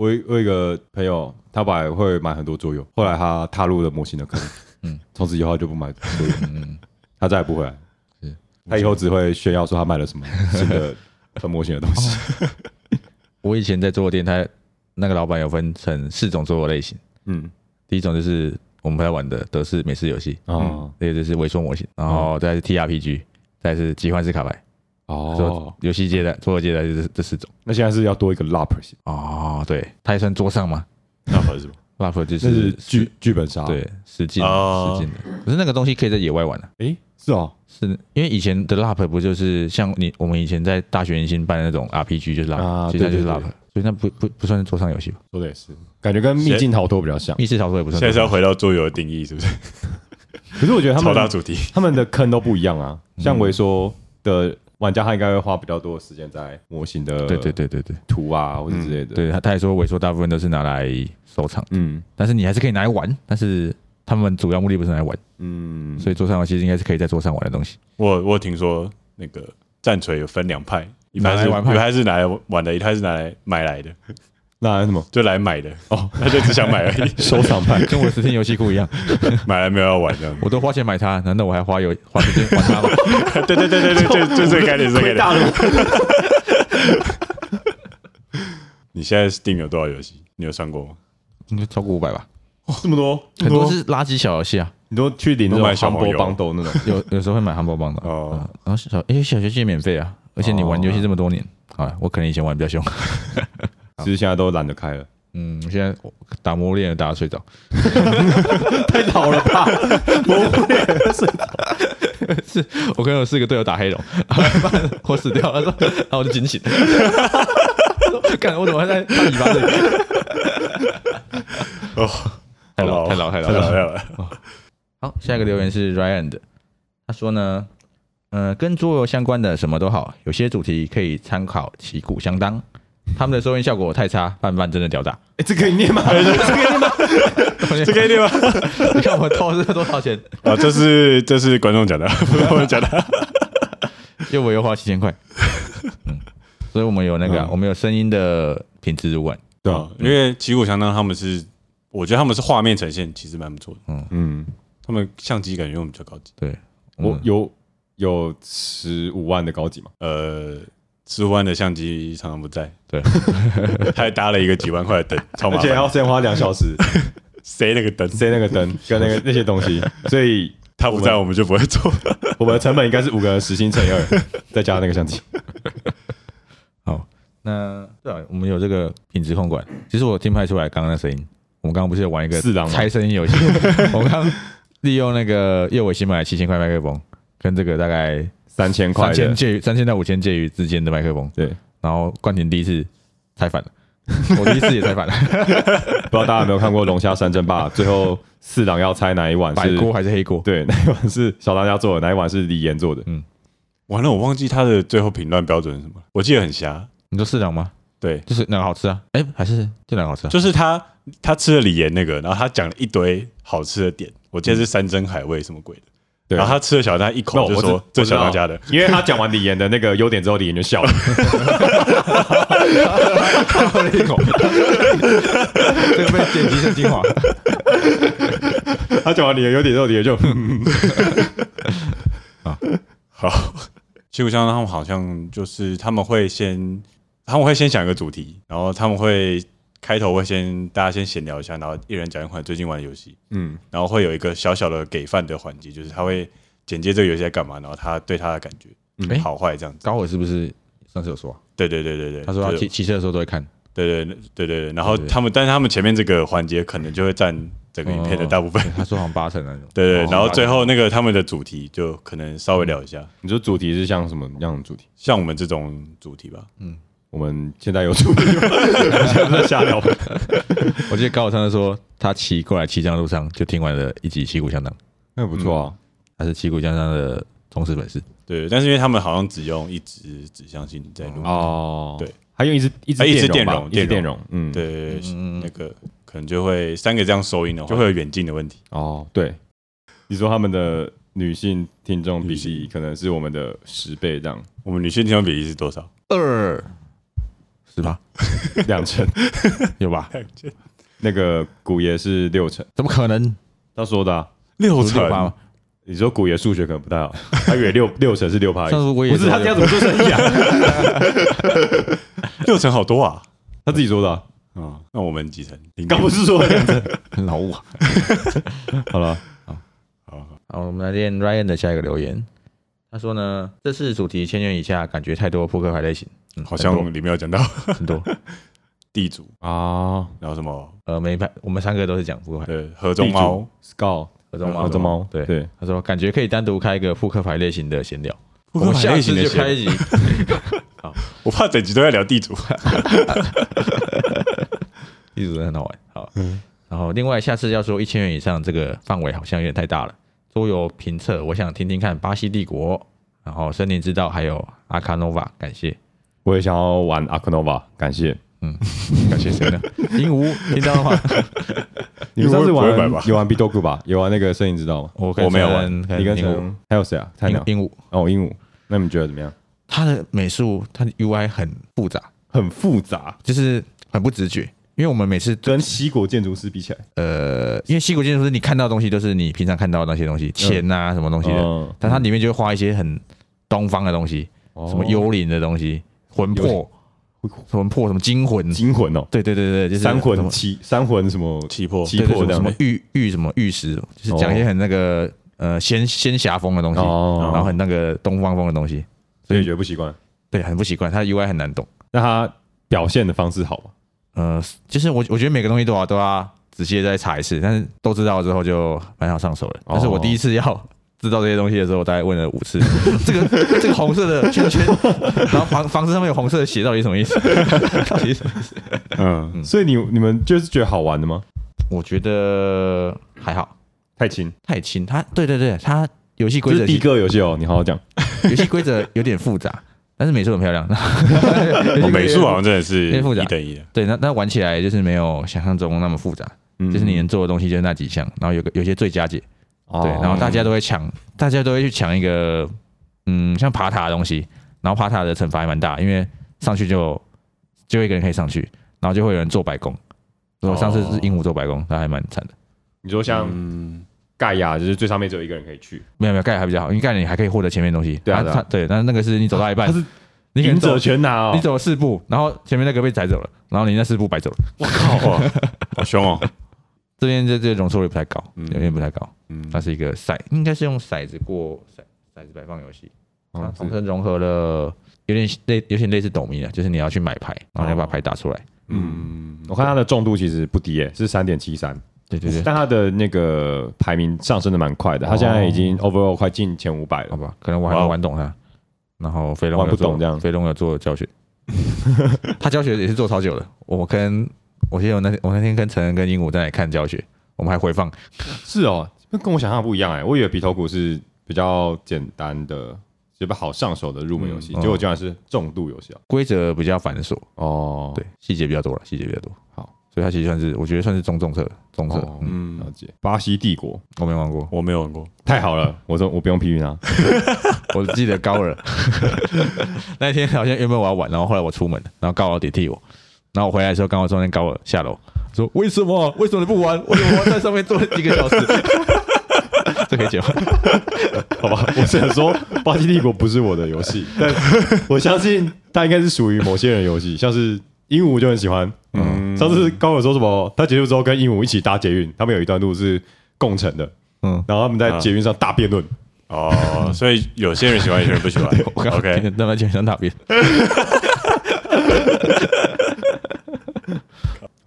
我我有一个朋友，他本来会买很多桌游，后来他踏入了模型的坑，嗯。嗯，从此以后他就不买桌游，嗯，他再也不回来。是。他以后只会炫耀说他买了什么 新的很模型的东西。我以前在桌游店，他那个老板有分成四种桌游类型，嗯，第一种就是我们在玩的德式美式游戏，哦。这个就是微缩模型，然后再是 TRPG，再是奇幻式卡牌，哦说，游戏接待桌游接待就是这四种。那现在是要多一个 LARP，哦，对，它也算桌上吗？LARP 是什么？？LARP 就那是是剧剧本杀。，对实境哦实境的，可是那个东西可以在野外玩的、诶，是哦，是因为以前的 LARP 不就是像你我们以前在大学迎新办的那种 RPG 就是 LARP，、啊现在就是对对 LARP，所以那不不不算是桌上游戏吧？说的也是，感觉跟秘境逃脱比较像。密室逃脱也不算桌上。现在是要回到桌游的定义，是不是？可是我觉得他们超大主题，他们的坑都不一样啊。像维说的玩家，他应该会花比较多的时间在模型的对对对对对。图啊或者之类的。，对，他他也说萎缩大部分都是拿来收藏，嗯。但是你还是可以拿来玩，但是他们主要目的不是拿来玩，嗯，所以桌上游戏应该是可以在桌上玩的东西。我我听说那个战锤有分两派，一派是一拿来玩派。派是拿来玩的，一派是拿来买来的，那什么就来买的哦，他就只想买而已，收藏派？跟我的实体游戏库一样，买来没有要玩这样。我都花钱买它，难道我还花有花时间玩它吗？对对对对对，就就这个概念，这个概念。你现在 Steam 有多少游戏？你有上过吗？应该超过五百吧，这么多，很多是垃圾小游戏啊，你都去领那种小黄 Humble 油 Bundle 那种。有有时候会买汉堡棒的哦哦，然后小因为小游戏也免费啊，而且你玩游戏这么多年啊，我可能以前玩比较凶，其实现在都懒得开了，嗯，我现在打魔物猎人打到睡着，太老了吧？打磨练是我跟我四个队友打黑龙，我死掉了，然后我就惊醒，干我怎么还在他尾巴这里？哦，太老太老太老。太老了。好，下一个留言是 Ryan 的，他说呢，呃，跟桌游相关的什么都好，有些主题可以参考旗鼓相当。他们的收音效果太差，半半真的屌打。哎，这可以念吗？这可以念吗？这可以念吗 你看我投是多少钱？啊，这是这是观众讲的，不是我们讲的。又我又花七千块。嗯，所以我们有那个我们有声音的品质主管。对啊，因为旗鼓相当，他们是，我觉得他们是画面呈现其实蛮不错的，嗯嗯，他们相机感觉用得比较高级。对，嗯我有有十五万的高级嘛？呃，十五万的相机常常不在，对，他还搭了一个几万块的灯，超麻而且要烦，先花两小时。塞那个灯，塞那个灯跟那个 那些东西，所以他不在我们就不会做。我们的成本应该是五个人时薪乘以二，再加那个相机。好，那对啊，我们有这个品质控管。其实我听拍出来刚刚的声音，我们刚刚不是有玩一个四郎吗？猜声音游戏？我们刚刚利用那个叶伟新买七千块麦克风，跟这个大概三千块三千，介于三千到五千介于之间的麦克风，对，然后冠廷第一次猜反了，我第一次也猜反了，不知道大家有没有看过《龙虾三争霸》？最后四郎要猜哪一碗白是锅还是黑锅？对，哪一碗是小当家做的，哪一碗是李岩做的？嗯完了，我忘记他的最后评断标准是什么，我记得很瞎。你说四郎吗？对，就是哪个好吃啊？哎，还是这两个好吃啊？就是他他吃了李岩那个，然后他讲了一堆好吃的点，我记得是山珍海味什么鬼的。对然后他吃了小当家一口就说那我知这小当家的，因为他讲完李岩的那个优点之后，李岩就笑了。喝了一口，这个被剪辑成精华。他讲完李岩优点之后，李岩就好，旗鼓相当他们好像就是他们会先他们会先想一个主题，然后他们会开头会先大家先闲聊一下，然后一人讲一款最近玩的游戏，嗯，然后会有一个小小的给饭的环节，就是他会简介这个游戏在干嘛，然后他对他的感觉、嗯好坏这样子。高伟是不是上次有说啊？对对对对对，他说他就是骑骑车的时候都会看。对对对对对对，然后他们但是他们前面这个环节可能就会占整个影片的大部分。他说好像八成那种。对对，哦然后最后那个他们的主题就可能稍微聊一下，你说主题是像什么样的主题？像我们这种主题吧，我们现在有主题吗？现在不在瞎聊？我记得高尔上次说他骑过来骑江路上就听完了一集旗鼓相当，那不错啊。他是旗鼓相当的忠实粉丝。对，但是因为他们好像只用一支指向性在录，哦，对，还用一支一支啊一支电容一支电容，嗯，，对那个可能就会三个这样收音的话，就会有远近的问题。哦，对，你说他们的女性听众比例可能是我们的十倍这样，我们女性听众比例是多少？二是吧？两成。有吧？那个古爷是六成，怎么可能？他说的、啊。六不是六趴吗？你说古爷数学可能不太好，他以为六 六成是六趴，上次我也不是他这样怎么做生意啊？六成好多啊！他自己说的啊、啊，那我们几成？零刚不是说了两成？老五啊。好了，好，我们来念 Ryan 的下一个留言。他说呢，这次主题千元以下，感觉太多扑克牌类型，嗯、好像里面有讲到 很多。地主，啊。然后什么？呃，每一排我们三个都是讲扑克牌，对河中猫，，Scout 合中猫，合中猫，对。对，他说感觉可以单独开一个扑克牌类型的闲聊，扑克牌我们下次类型的闲就开一集。我怕整集都在聊地主。地主真的很好玩。好，然后另外下次要说一千元以上，这个范围好像有点太大了。桌游评测，我想听听看巴西帝国，然后森林之道，还有阿卡诺瓦，感谢。我也想要玩 a k n o v a 感谢。嗯感谢谁呢？鹦鹉听到的话，你们上次玩有玩 Bidoku 吧？有玩那个摄影知道吗？我跟我没有玩你跟鹦鹉陈还有谁啊？菜鸟鹦鹦鹉，哦，鹦鹉。那你们觉得怎么样？它的美术，它的 UI 很复杂，很复杂，就是很不直觉。因为我们每次跟西国建筑师比起来，呃，因为西国建筑师你看到的东西都是你平常看到的那些东西，钱啊什么东西的，嗯但它里面就会画一些很东方的东西，什么幽灵的东西，魂幽魄，魂魄什么精魂，惊魂哦，对对对对，就是三什么魂七三魂什么？七魄。七魄这样。的什么玉玉什么玉石，就是讲一些很那个呃仙仙侠风的东西，哦，然后很那个东方风的东西，所以觉得不习惯。对，很不习惯，它的 UI 很难懂。那他表现的方式好吗？呃，就是我我觉得每个东西都要都要仔细地再查一次，但是都知道之后就蛮好上手了。但是我第一次要知道这些东西的时候，我大概问了五次，这个这个红色的圈圈，然后房房子上面有红色的血，到底什么意思？到底什么意思？嗯，所以你你们就是觉得好玩的吗？我觉得还好，太轻，太轻。它对对对，它游戏规则是第一个游戏哦，你好好讲。游戏规则有点复杂，但是美术很漂亮。哦 美术好像真的是一等一的。对，那那玩起来就是没有想象中那么复杂，嗯就是你能做的东西就是那几项，然后有个有些最佳解，哦对，然后大家都会抢，大家都会去抢一个，嗯，像爬塔的东西，然后爬塔的惩罚还蛮大，因为上去就就有一个人可以上去，然后就会有人做白工。我上次是鹦鹉做白工，他还蛮惨的。你说像嗯，盖亚，就是最上面只有一个人可以去，没有没有盖亚还比较好，因为盖亚你还可以获得前面的东西。对啊对但是那个是你走到一半他，是你可能走赢者全拿哦你。走了四步，然后前面那个被踩走了，然后你那四步白走了。我靠，哇，好凶哦。这边这这容错率不太高，嗯有点不太高。嗯，它是一个骰，应该是用骰子过骰骰子摆放游戏。同时融合了有点类有点类似斗迷啊，就是你要去买牌，然后你要把哦牌打出来。嗯，我看它的重度其实不低诶，是三点七三，对对对，但它的那个排名上升的蛮快的，它现在已经 overall 快进前五百了。好吧，可能我还没哇玩懂它。然后飞龙玩不懂这样飞龙有做教学，他教学也是做超久的。我跟我记得我那天我那天跟陈恩跟鹦鹉在那里看教学，我们还回放。是哦，那跟我想象的不一样哎，我以为鼻头骨是比较简单的，就不好上手的入门游戏，嗯结果居然是重度游戏啊。规则比较繁琐，哦，对，细节比较多了，细节比较多。好，所以它其实算是我觉得算是中重策，中策。哦嗯，嗯了，解。巴西帝国我没玩过，我没有玩过。太好了，我说我不用批评他。我记得高二 那天好像原本我要玩，然后后来我出门了，然后高二顶替我，然后我回来的时候刚好中间高二下楼说为什么为什么你不玩？为什么我在上面坐了几个小时？这可以解吗？好吧，我只能说巴西帝国不是我的游戏，但我相信它应该是属于某些人的游戏，像是鹦鹉就很喜欢。嗯，上次高尔说什么？他结束之后跟鹦鹉一起搭捷运，他们有一段路是共乘的，嗯，然后他们在捷运上大辩论。哦，所以有些人喜欢，有些人不喜欢。我 OK，他们就想打别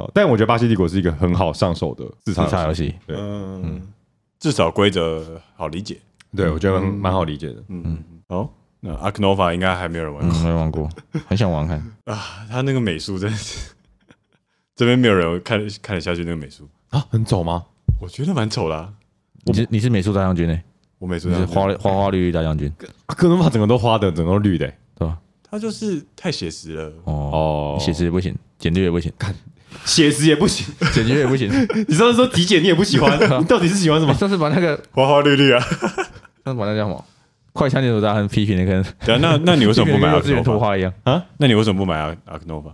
好，但我觉得巴西帝国是一个很好上手的自自杀杀游戏。对嗯，至少规则好理解。对，我觉得蛮蛮好理解的。嗯，哦，那阿克诺法应该还没有人玩嗯，过没玩过，很想玩看。啊。他那个美术真的是，这边没有人看看得下去那个美术，啊，很丑吗？我觉得蛮丑的啊。你是你是美术大将军呢？我美术你是上花花花绿绿大将军，啊可能把整个都花的，整个都绿的欸。对吧？他就是太写实了。哦哦写实也不行，简略也不行，写实也不行。简约也不行。你上次说体检你也不喜欢，你到底是喜欢什么？上次把那个花花绿绿啊，上次把那叫什么？快枪点手大亨批评的跟对啊，那那你为什么不买幼稚园图 Aknova？画一样啊？那你为什么不买 Ak Aknova？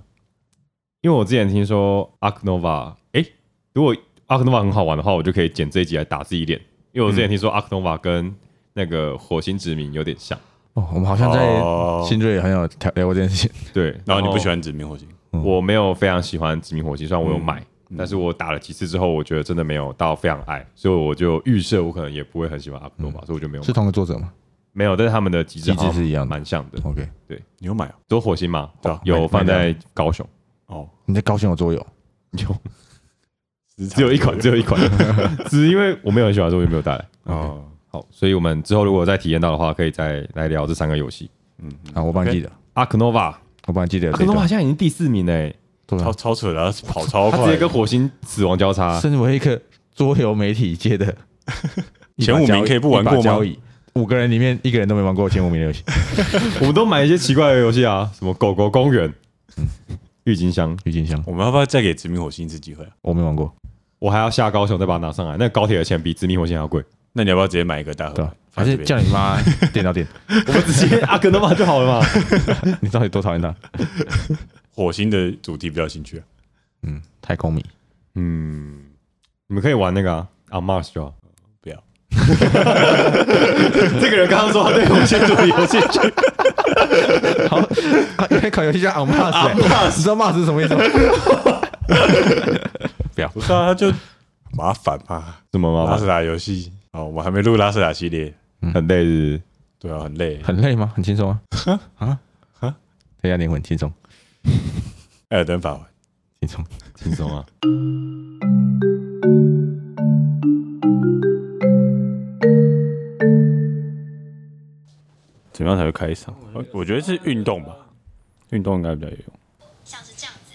因为我之前听说 Aknova，哎，如果 Aknova 很好玩的话，我就可以剪这一集来打自己脸。因为我之前听说 Aknova 跟那个火星殖民有点像，哦，我们好像在哦新锐很有聊聊过这件事情。对。然后你不喜欢殖民火星？我没有非常喜欢殖民火星，虽然我有买，嗯。但是我打了几次之后，我觉得真的没有到非常爱，所以我就预设我可能也不会很喜欢阿克诺吧，所以我就没有是买同个作者吗？没有，但是他们的机制机制是一样的。蛮像的。？OK，对。你有买啊？都火星嘛，对啊有放在高雄，哦，你在高雄有桌游？有。只有一款，只有一款，只是因为我没有很喜欢，所以我就没有带来。哦，好，所以我们之后如果再体验到的话，可以再来聊这三个游戏。嗯，嗯。啊，我帮你 OK 记得，阿克诺瓦，我帮你记得阿克诺瓦这一段。现在已经第四名嘞，超啊，超扯的，他跑超快他直接，跟火星死亡交叉。身为一个桌游媒体界的 前五名可以不玩过吗一把交椅五个人里面一个人都没玩过前五名的游戏。我们都买一些奇怪的游戏啊，什么狗狗公园、郁金香，郁金香我们要不要再给殖民火星一次机会啊？我没玩过，我还要下高雄再把它拿上来。那个高铁的钱比殖民火星还要贵，那你要不要直接买一个大盒？还是叫你妈点到点？我们直接 阿克诺瓦就好了嘛。你到底多讨厌他？火星的主题比较有兴趣啊？嗯，太空迷。嗯，你们可以玩那个啊 On Mars 就好。不要，这个人刚刚说他对火星主题有兴趣，好，啊有一款游戏叫 On Mars，你知道 Mars 是什么意思吗？不要，不是啊，他就麻烦嘛。怎么吗拉斯？达游戏哦，我们还没录拉斯达系列，很累是对啊，很累。很累吗？很轻松啊？啊啊啊！黑暗灵魂轻松艾尔登法环，轻松。轻松啊。怎么样才会开嗓？我我觉得是运动吧，运动应该比较有用。像是这样子。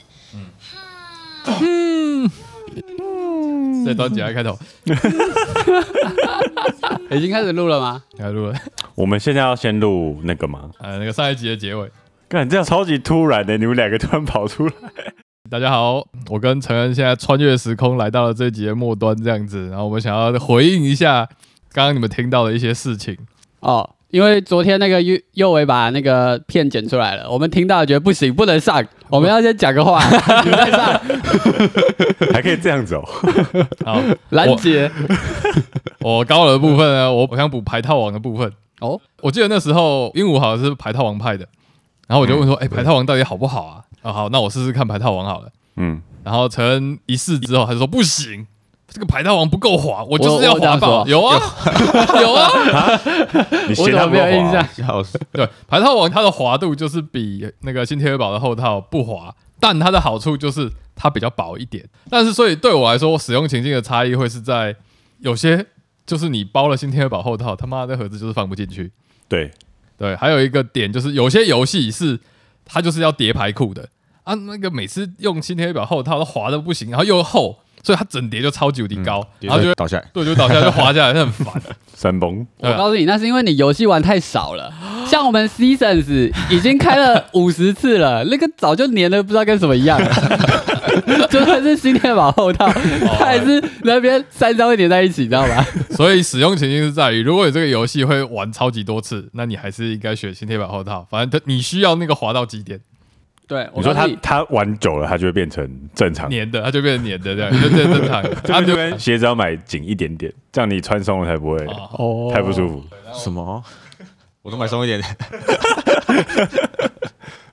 这段节目开头 已经开始录了吗？要录了，我们现在要先录那个吗？呃，那个上一集的结尾。干，这样超级突然的，你们两个突然跑出来。大家好，我跟陈恩现在穿越时空来到了这集的末端，这样子，然后我们想要回应一下刚刚你们听到的一些事情。哦，因为昨天那个右右伟把那个片剪出来了，我们听到觉得不行，不能上，我们要先讲个话，你再上 还可以这样子哦。好，拦截。我 高了的部分呢，我我想补排套王的部分。哦，我记得那时候鹦鹉好像是排套王派的，然后我就问说，哎、排套王到底好不好啊？啊，好，那我试试看排套王好了。嗯，然后陈恩一试之后，他就说不行，这个排套王不够滑，我就是要滑爆。有啊，有 啊，你我怎么嫌他不滑没有印象？笑死！对，排套王它的滑度就是比那个新天鹅堡的后套不滑，但它的好处就是它比较薄一点。但是所以对我来说，我使用情境的差异会是在有些就是你包了新天鹅堡后套，他妈的盒子就是放不进去。对，对，还有一个点就是有些游戏是它就是要叠牌库的啊，那个每次用新天鹅堡后套都滑的不行，然后又厚，所以它整叠就超级无敌高，然后就会倒下来，对就倒下来 就滑下来，就很烦。山崩。我告诉你，那是因为你游戏玩太少了。像我们 Seasons 已经开了 五十次了，那个早就粘的不知道跟什么一样了。就算是新电宝后套，它还是那边三张会粘在一起，你知道吗？所以使用情境是在于，如果你这个游戏会玩超级多次，那你还是应该选新贴板后套。反正它你需要那个滑到极点，对，我你说他他玩久了，他就会变成正常。粘的他就变成粘的，这样就变成正常的。它 就就跟鞋子要买紧一点点，这样你穿松了才不会哦哦太不舒服。什么？我都买松一点。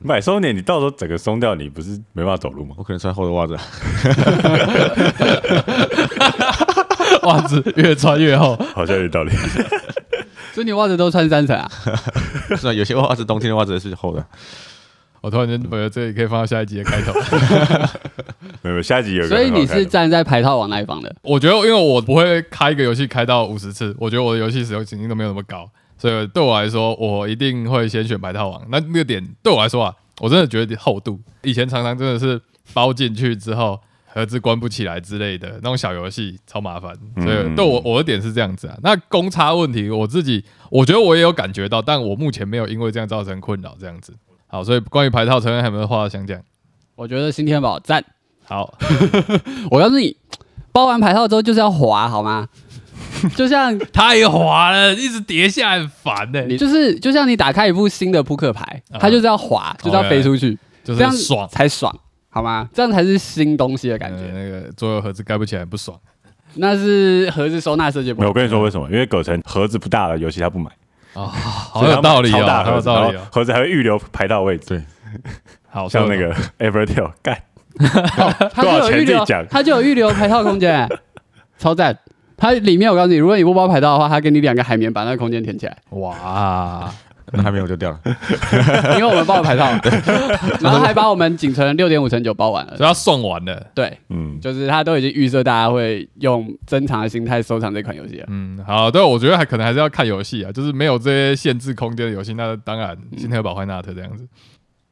买松一点，你到时候整个松掉，你不是没办法走路吗？我可能穿厚的袜子。袜子越穿越厚。好像有道理。所以你袜子都穿三层啊？是啊，有些袜子冬天的袜子是厚的。我突然间觉得这里可以放到下一集的开头。没有，下一集有所以你是站在排套网那一方的。我觉得，因为我不会开一个游戏开到五十次，我觉得我的游戏使用情境都没有那么高，所以对我来说，我一定会先选排套王。那那个点对我来说啊，我真的觉得厚度，以前常常真的是包进去之后盒子关不起来之类的那种小游戏超麻烦，所以嗯对我我的点是这样子啊。那公差问题，我自己我觉得我也有感觉到，但我目前没有因为这样造成困扰这样子。好，所以关于牌套，陈恩还有没有话想讲？我觉得新天宝赞。好，我告诉你，包完牌套之后就是要滑，好吗？就像 太滑了，一直跌下来很烦呢、你就是就像你打开一副新的扑克牌，它就是要滑，就是要飞出去，就这样是爽，才爽，好吗？这样才是新东西的感呃觉。那个桌游盒子盖不起来不爽。那是盒子收纳设计部没有，我跟你说为什么？因为葛城盒子不大了游戏他不买，哦，好有道理哦，超大好，有道理哦。然后盒子还会预留排到位置，对。好，像那个 Evertail 干，它就多少钱有预留它就有预留排套空间，超赞。它里面我告诉你，如果你不包排到的话，它给你两个海绵把那个空间填起来，哇，那还没有就掉了。因为我们包了排套，然后还把我们仅存的六点五乘九包完了所以。要送完了。对，嗯，就是他都已经预设大家会用珍藏的心态收藏这款游戏了。嗯，好，对，我觉得还可能还是要看游戏啊，就是没有这些限制空间的游戏，那当然嗯新特堡坏纳特这样子。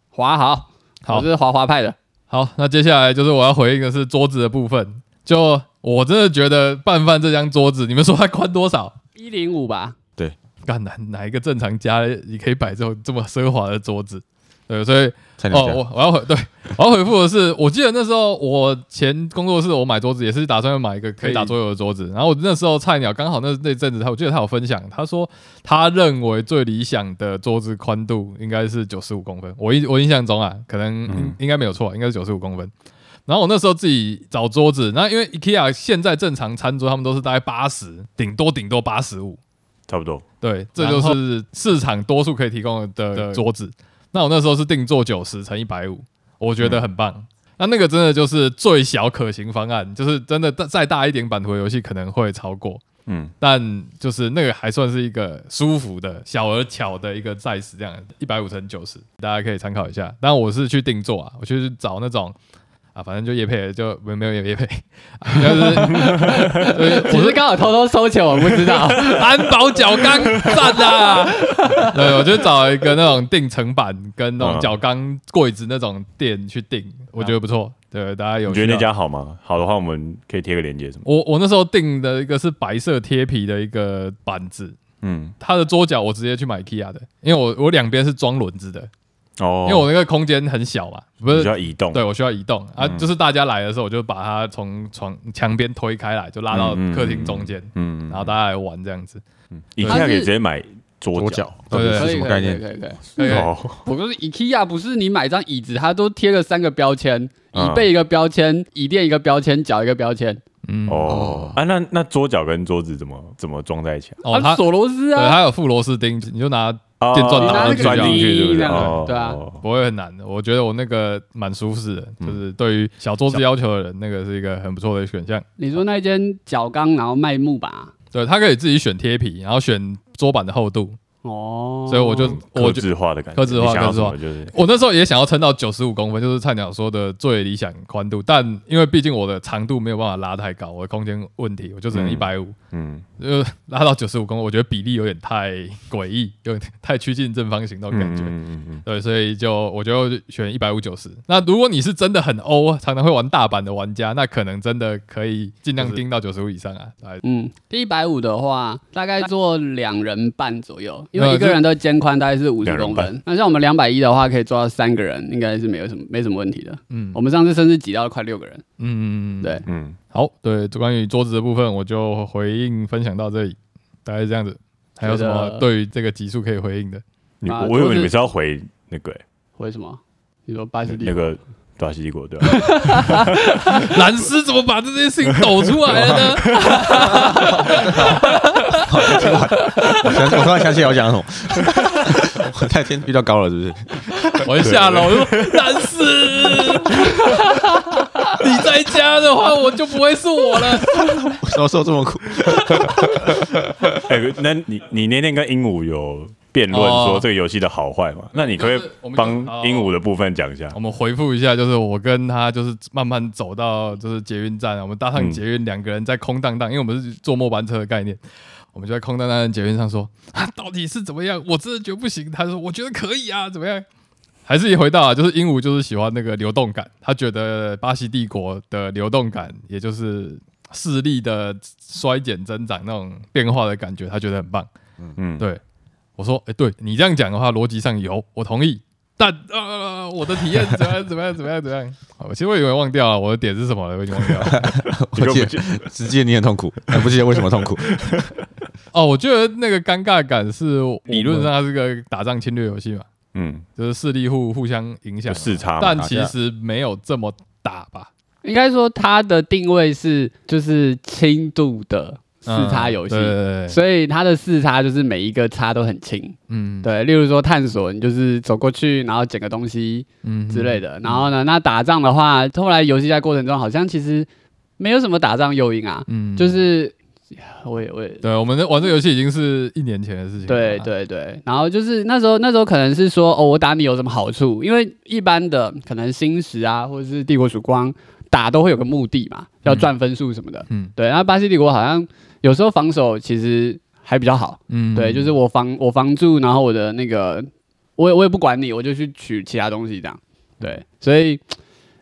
滑好，好我是滑滑派的。好，那接下来就是我要回应的是桌子的部分。就我真的觉得拌饭这张桌子，你们说它宽多少？一零五吧，干哪哪一个正常家你可以摆这种这么奢华的桌子？对，所以哦，我我要回对，我要回复的是，我记得那时候我前工作室我买桌子也是打算要买一个可以打桌游的桌子，然后我那时候菜鸟刚好那那阵子他我记得他有分享，他说他认为最理想的桌子宽度应该是九十五公分，我印我印象中啊，可能应该没有错，应该是九十五公分。然后我那时候自己找桌子，那因为 IKEA 现在正常餐桌他们都是大概八十，顶多顶多八十五，差不多。对，这就是市场多数可以提供的的桌子。那我那时候是定做九十乘一百五，我觉得很棒。那那个真的就是最小可行方案，就是真的再再大一点版图的游戏可能会超过，嗯，但就是那个还算是一个舒服的小而巧的一个 size，这样一百五乘九十，大家可以参考一下。但我是去定做啊，我去找那种。啊，反正就叶配就没没有叶配，啊 就是就是只是刚好偷偷收钱，我不知道。安保角钢赞啊！对，我就找一个那种定层板跟那种角钢柜子那种店去定，我觉得不错。对，大家有你觉得那家好吗？好的话，我们可以贴个链接什么？我我那时候定的一个是白色贴皮的一个板子，嗯，它的桌角我直接去买 IKEA 的，因为我我两边是装轮子的，哦，因为我那个空间很小嘛，不是需要移动，对我需要移动。啊，嗯。就是大家来的时候，我就把它从床墙边推开来，就拉到客厅中间，嗯，然后大家来玩这样子。嗯。以下可以直接买桌脚对是什么概念？可以可以可以。可以哦，我不是 IKEA，不是你买张椅子，它都贴了三个标签，嗯。椅背一个标签，椅垫一个标签，脚一个标签，嗯，哦，啊，那那桌角跟桌子怎么怎么装在一起啊？哦，它它锁螺丝对，啊，它有附螺丝钉，你就拿哦电钻打进去钻进去，是不是？这样哦，对啊哦不会很难的。我觉得我那个蛮舒适的，嗯就是对于小桌子要求的人，那个是一个很不错的选项。你说那间角钢，然后卖木板啊，对，他可以自己选贴皮，然后选桌板的厚度，哦，所以我就我克就制化的感觉，客制化化就是我那时候也想要撑到九十五公分，就是菜鸟说的最理想宽度，但因为毕竟我的长度没有办法拉太高，我的空间问题，我就只能嗯一百五，嗯就拉到九十五公分，我觉得比例有点太诡异，有点太趋近正方形那种感觉。嗯嗯嗯对，所以就我就选一百五九十。那如果你是真的很欧，常常会玩大板的玩家，那可能真的可以尽量盯到九十五以上啊。来，嗯，一百五的话，大概做两人半左右，因为呃一个人的肩宽大概是五十公分。那像我们两百一的话，可以坐到三个人，应该是没有什么没什么问题的。嗯我们上次甚至挤到了快六个人。嗯嗯嗯，对，嗯，好，对，关于桌子的部分，我就回应分享到这里，大概是这样子。还有什么对于这个集数可以回应的？你我以为你们是要回那个欸为什么？你说巴西利那个对啊，西帝国对吧？蓝斯怎么把这件事情抖出来了呢？我想我突然想起来我讲什么，我太天比较高了，是不是？我一下楼就说蓝斯，你在家的话，我就不会是我了。我什么时候这么苦？哎，那你你那天跟鹦鹉有辩论哦说这个游戏的好坏嘛？那你可不可以帮鹦鹉的部分讲一下我？们回复一下，就是我跟他就是慢慢走到就是捷运站，我们搭上捷运，两个人在空荡荡，因为我们是坐末班车的概念，我们就在空荡荡的捷运上说啊，到底是怎么样？我真的觉得不行。他说我觉得可以啊，怎么样？还是一回到啊，就是鹦鹉就是喜欢那个流动感，他觉得巴西帝国的流动感，也就是势力的衰减增长那种变化的感觉，他觉得很棒。嗯嗯，对我说，哎、对你这样讲的话，逻辑上有，我同意。但呃，我的体验怎么样怎么样怎么样怎么样？好，其实我有点忘掉了我的点是什么了，我已经忘掉了。我记得只记得你很痛苦，但不记得为什么痛苦。哦，我觉得那个尴尬感是理论上它是个打仗侵略游戏嘛，嗯，就是势力互互相影响有，视差，但其实没有这么打吧。应该说它的定位是就是轻度的四叉游戏，嗯对对对，所以它的四叉就是每一个叉都很轻。嗯，对，例如说探索，你就是走过去，然后捡个东西嗯之类的。然后呢，那打仗的话，后来游戏在过程中好像其实没有什么打仗诱因啊，嗯就是我也我也对，我们的玩这个游戏已经是一年前的事情。对对对，然后就是那时候那时候可能是说哦，我打你有什么好处？因为一般的可能星石啊，或者是帝国曙光打都会有个目的嘛，要赚分数什么的。嗯对，然后巴西帝国好像有时候防守其实还比较好。嗯对，就是我防我防住，然后我的那个我也我也不管你，我就去取其他东西这样。对，所以。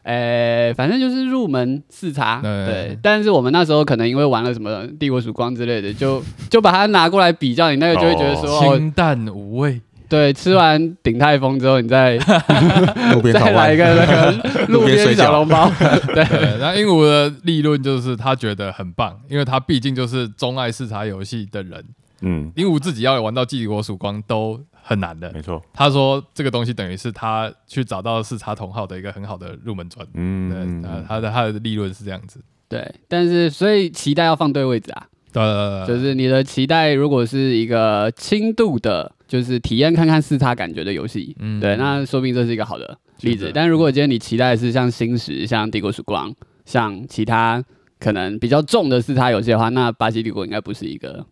呃，反正就是入门视察，对对，但是我们那时候可能因为玩了什么帝国曙光之类的，就就把它拿过来比较，你那个就会觉得说，哦，清淡无味。对，吃完鼎泰丰之后，你再 路边 再来一个那个 路边小笼包，对，对，那鹦鹉的立论就是他觉得很棒，因为他毕竟就是钟爱视察游戏的人。嗯，鹦鹉自己要玩到帝国曙光都很难的。没错，他说这个东西等于是他去找到视察同号的一个很好的入门砖。对，嗯，呃他的他的利润是这样子。对，但是所以期待要放对位置啊，对对对，就是你的期待如果是一个轻度的，就是体验看看四差感觉的游戏，嗯对，那说不定这是一个好的例子。但如果今天你期待的是像星石、像帝国曙光、像其他可能比较重的四差游戏的话，那巴西帝国应该不是一个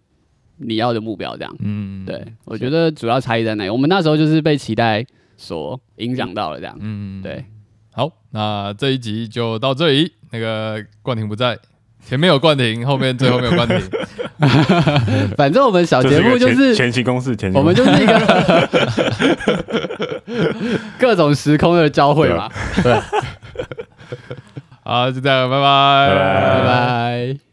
你要的目标。这样，嗯，对我觉得主要差异在哪里？我们那时候就是被期待所影响到了，这样，嗯，对。好，那这一集就到这里。那个冠廷不在，前面有冠廷，后面最后没有冠廷。反正我们小这节目就是前期公式，前期我们就是一个 各种时空的交汇嘛。好，就这样，拜拜拜拜。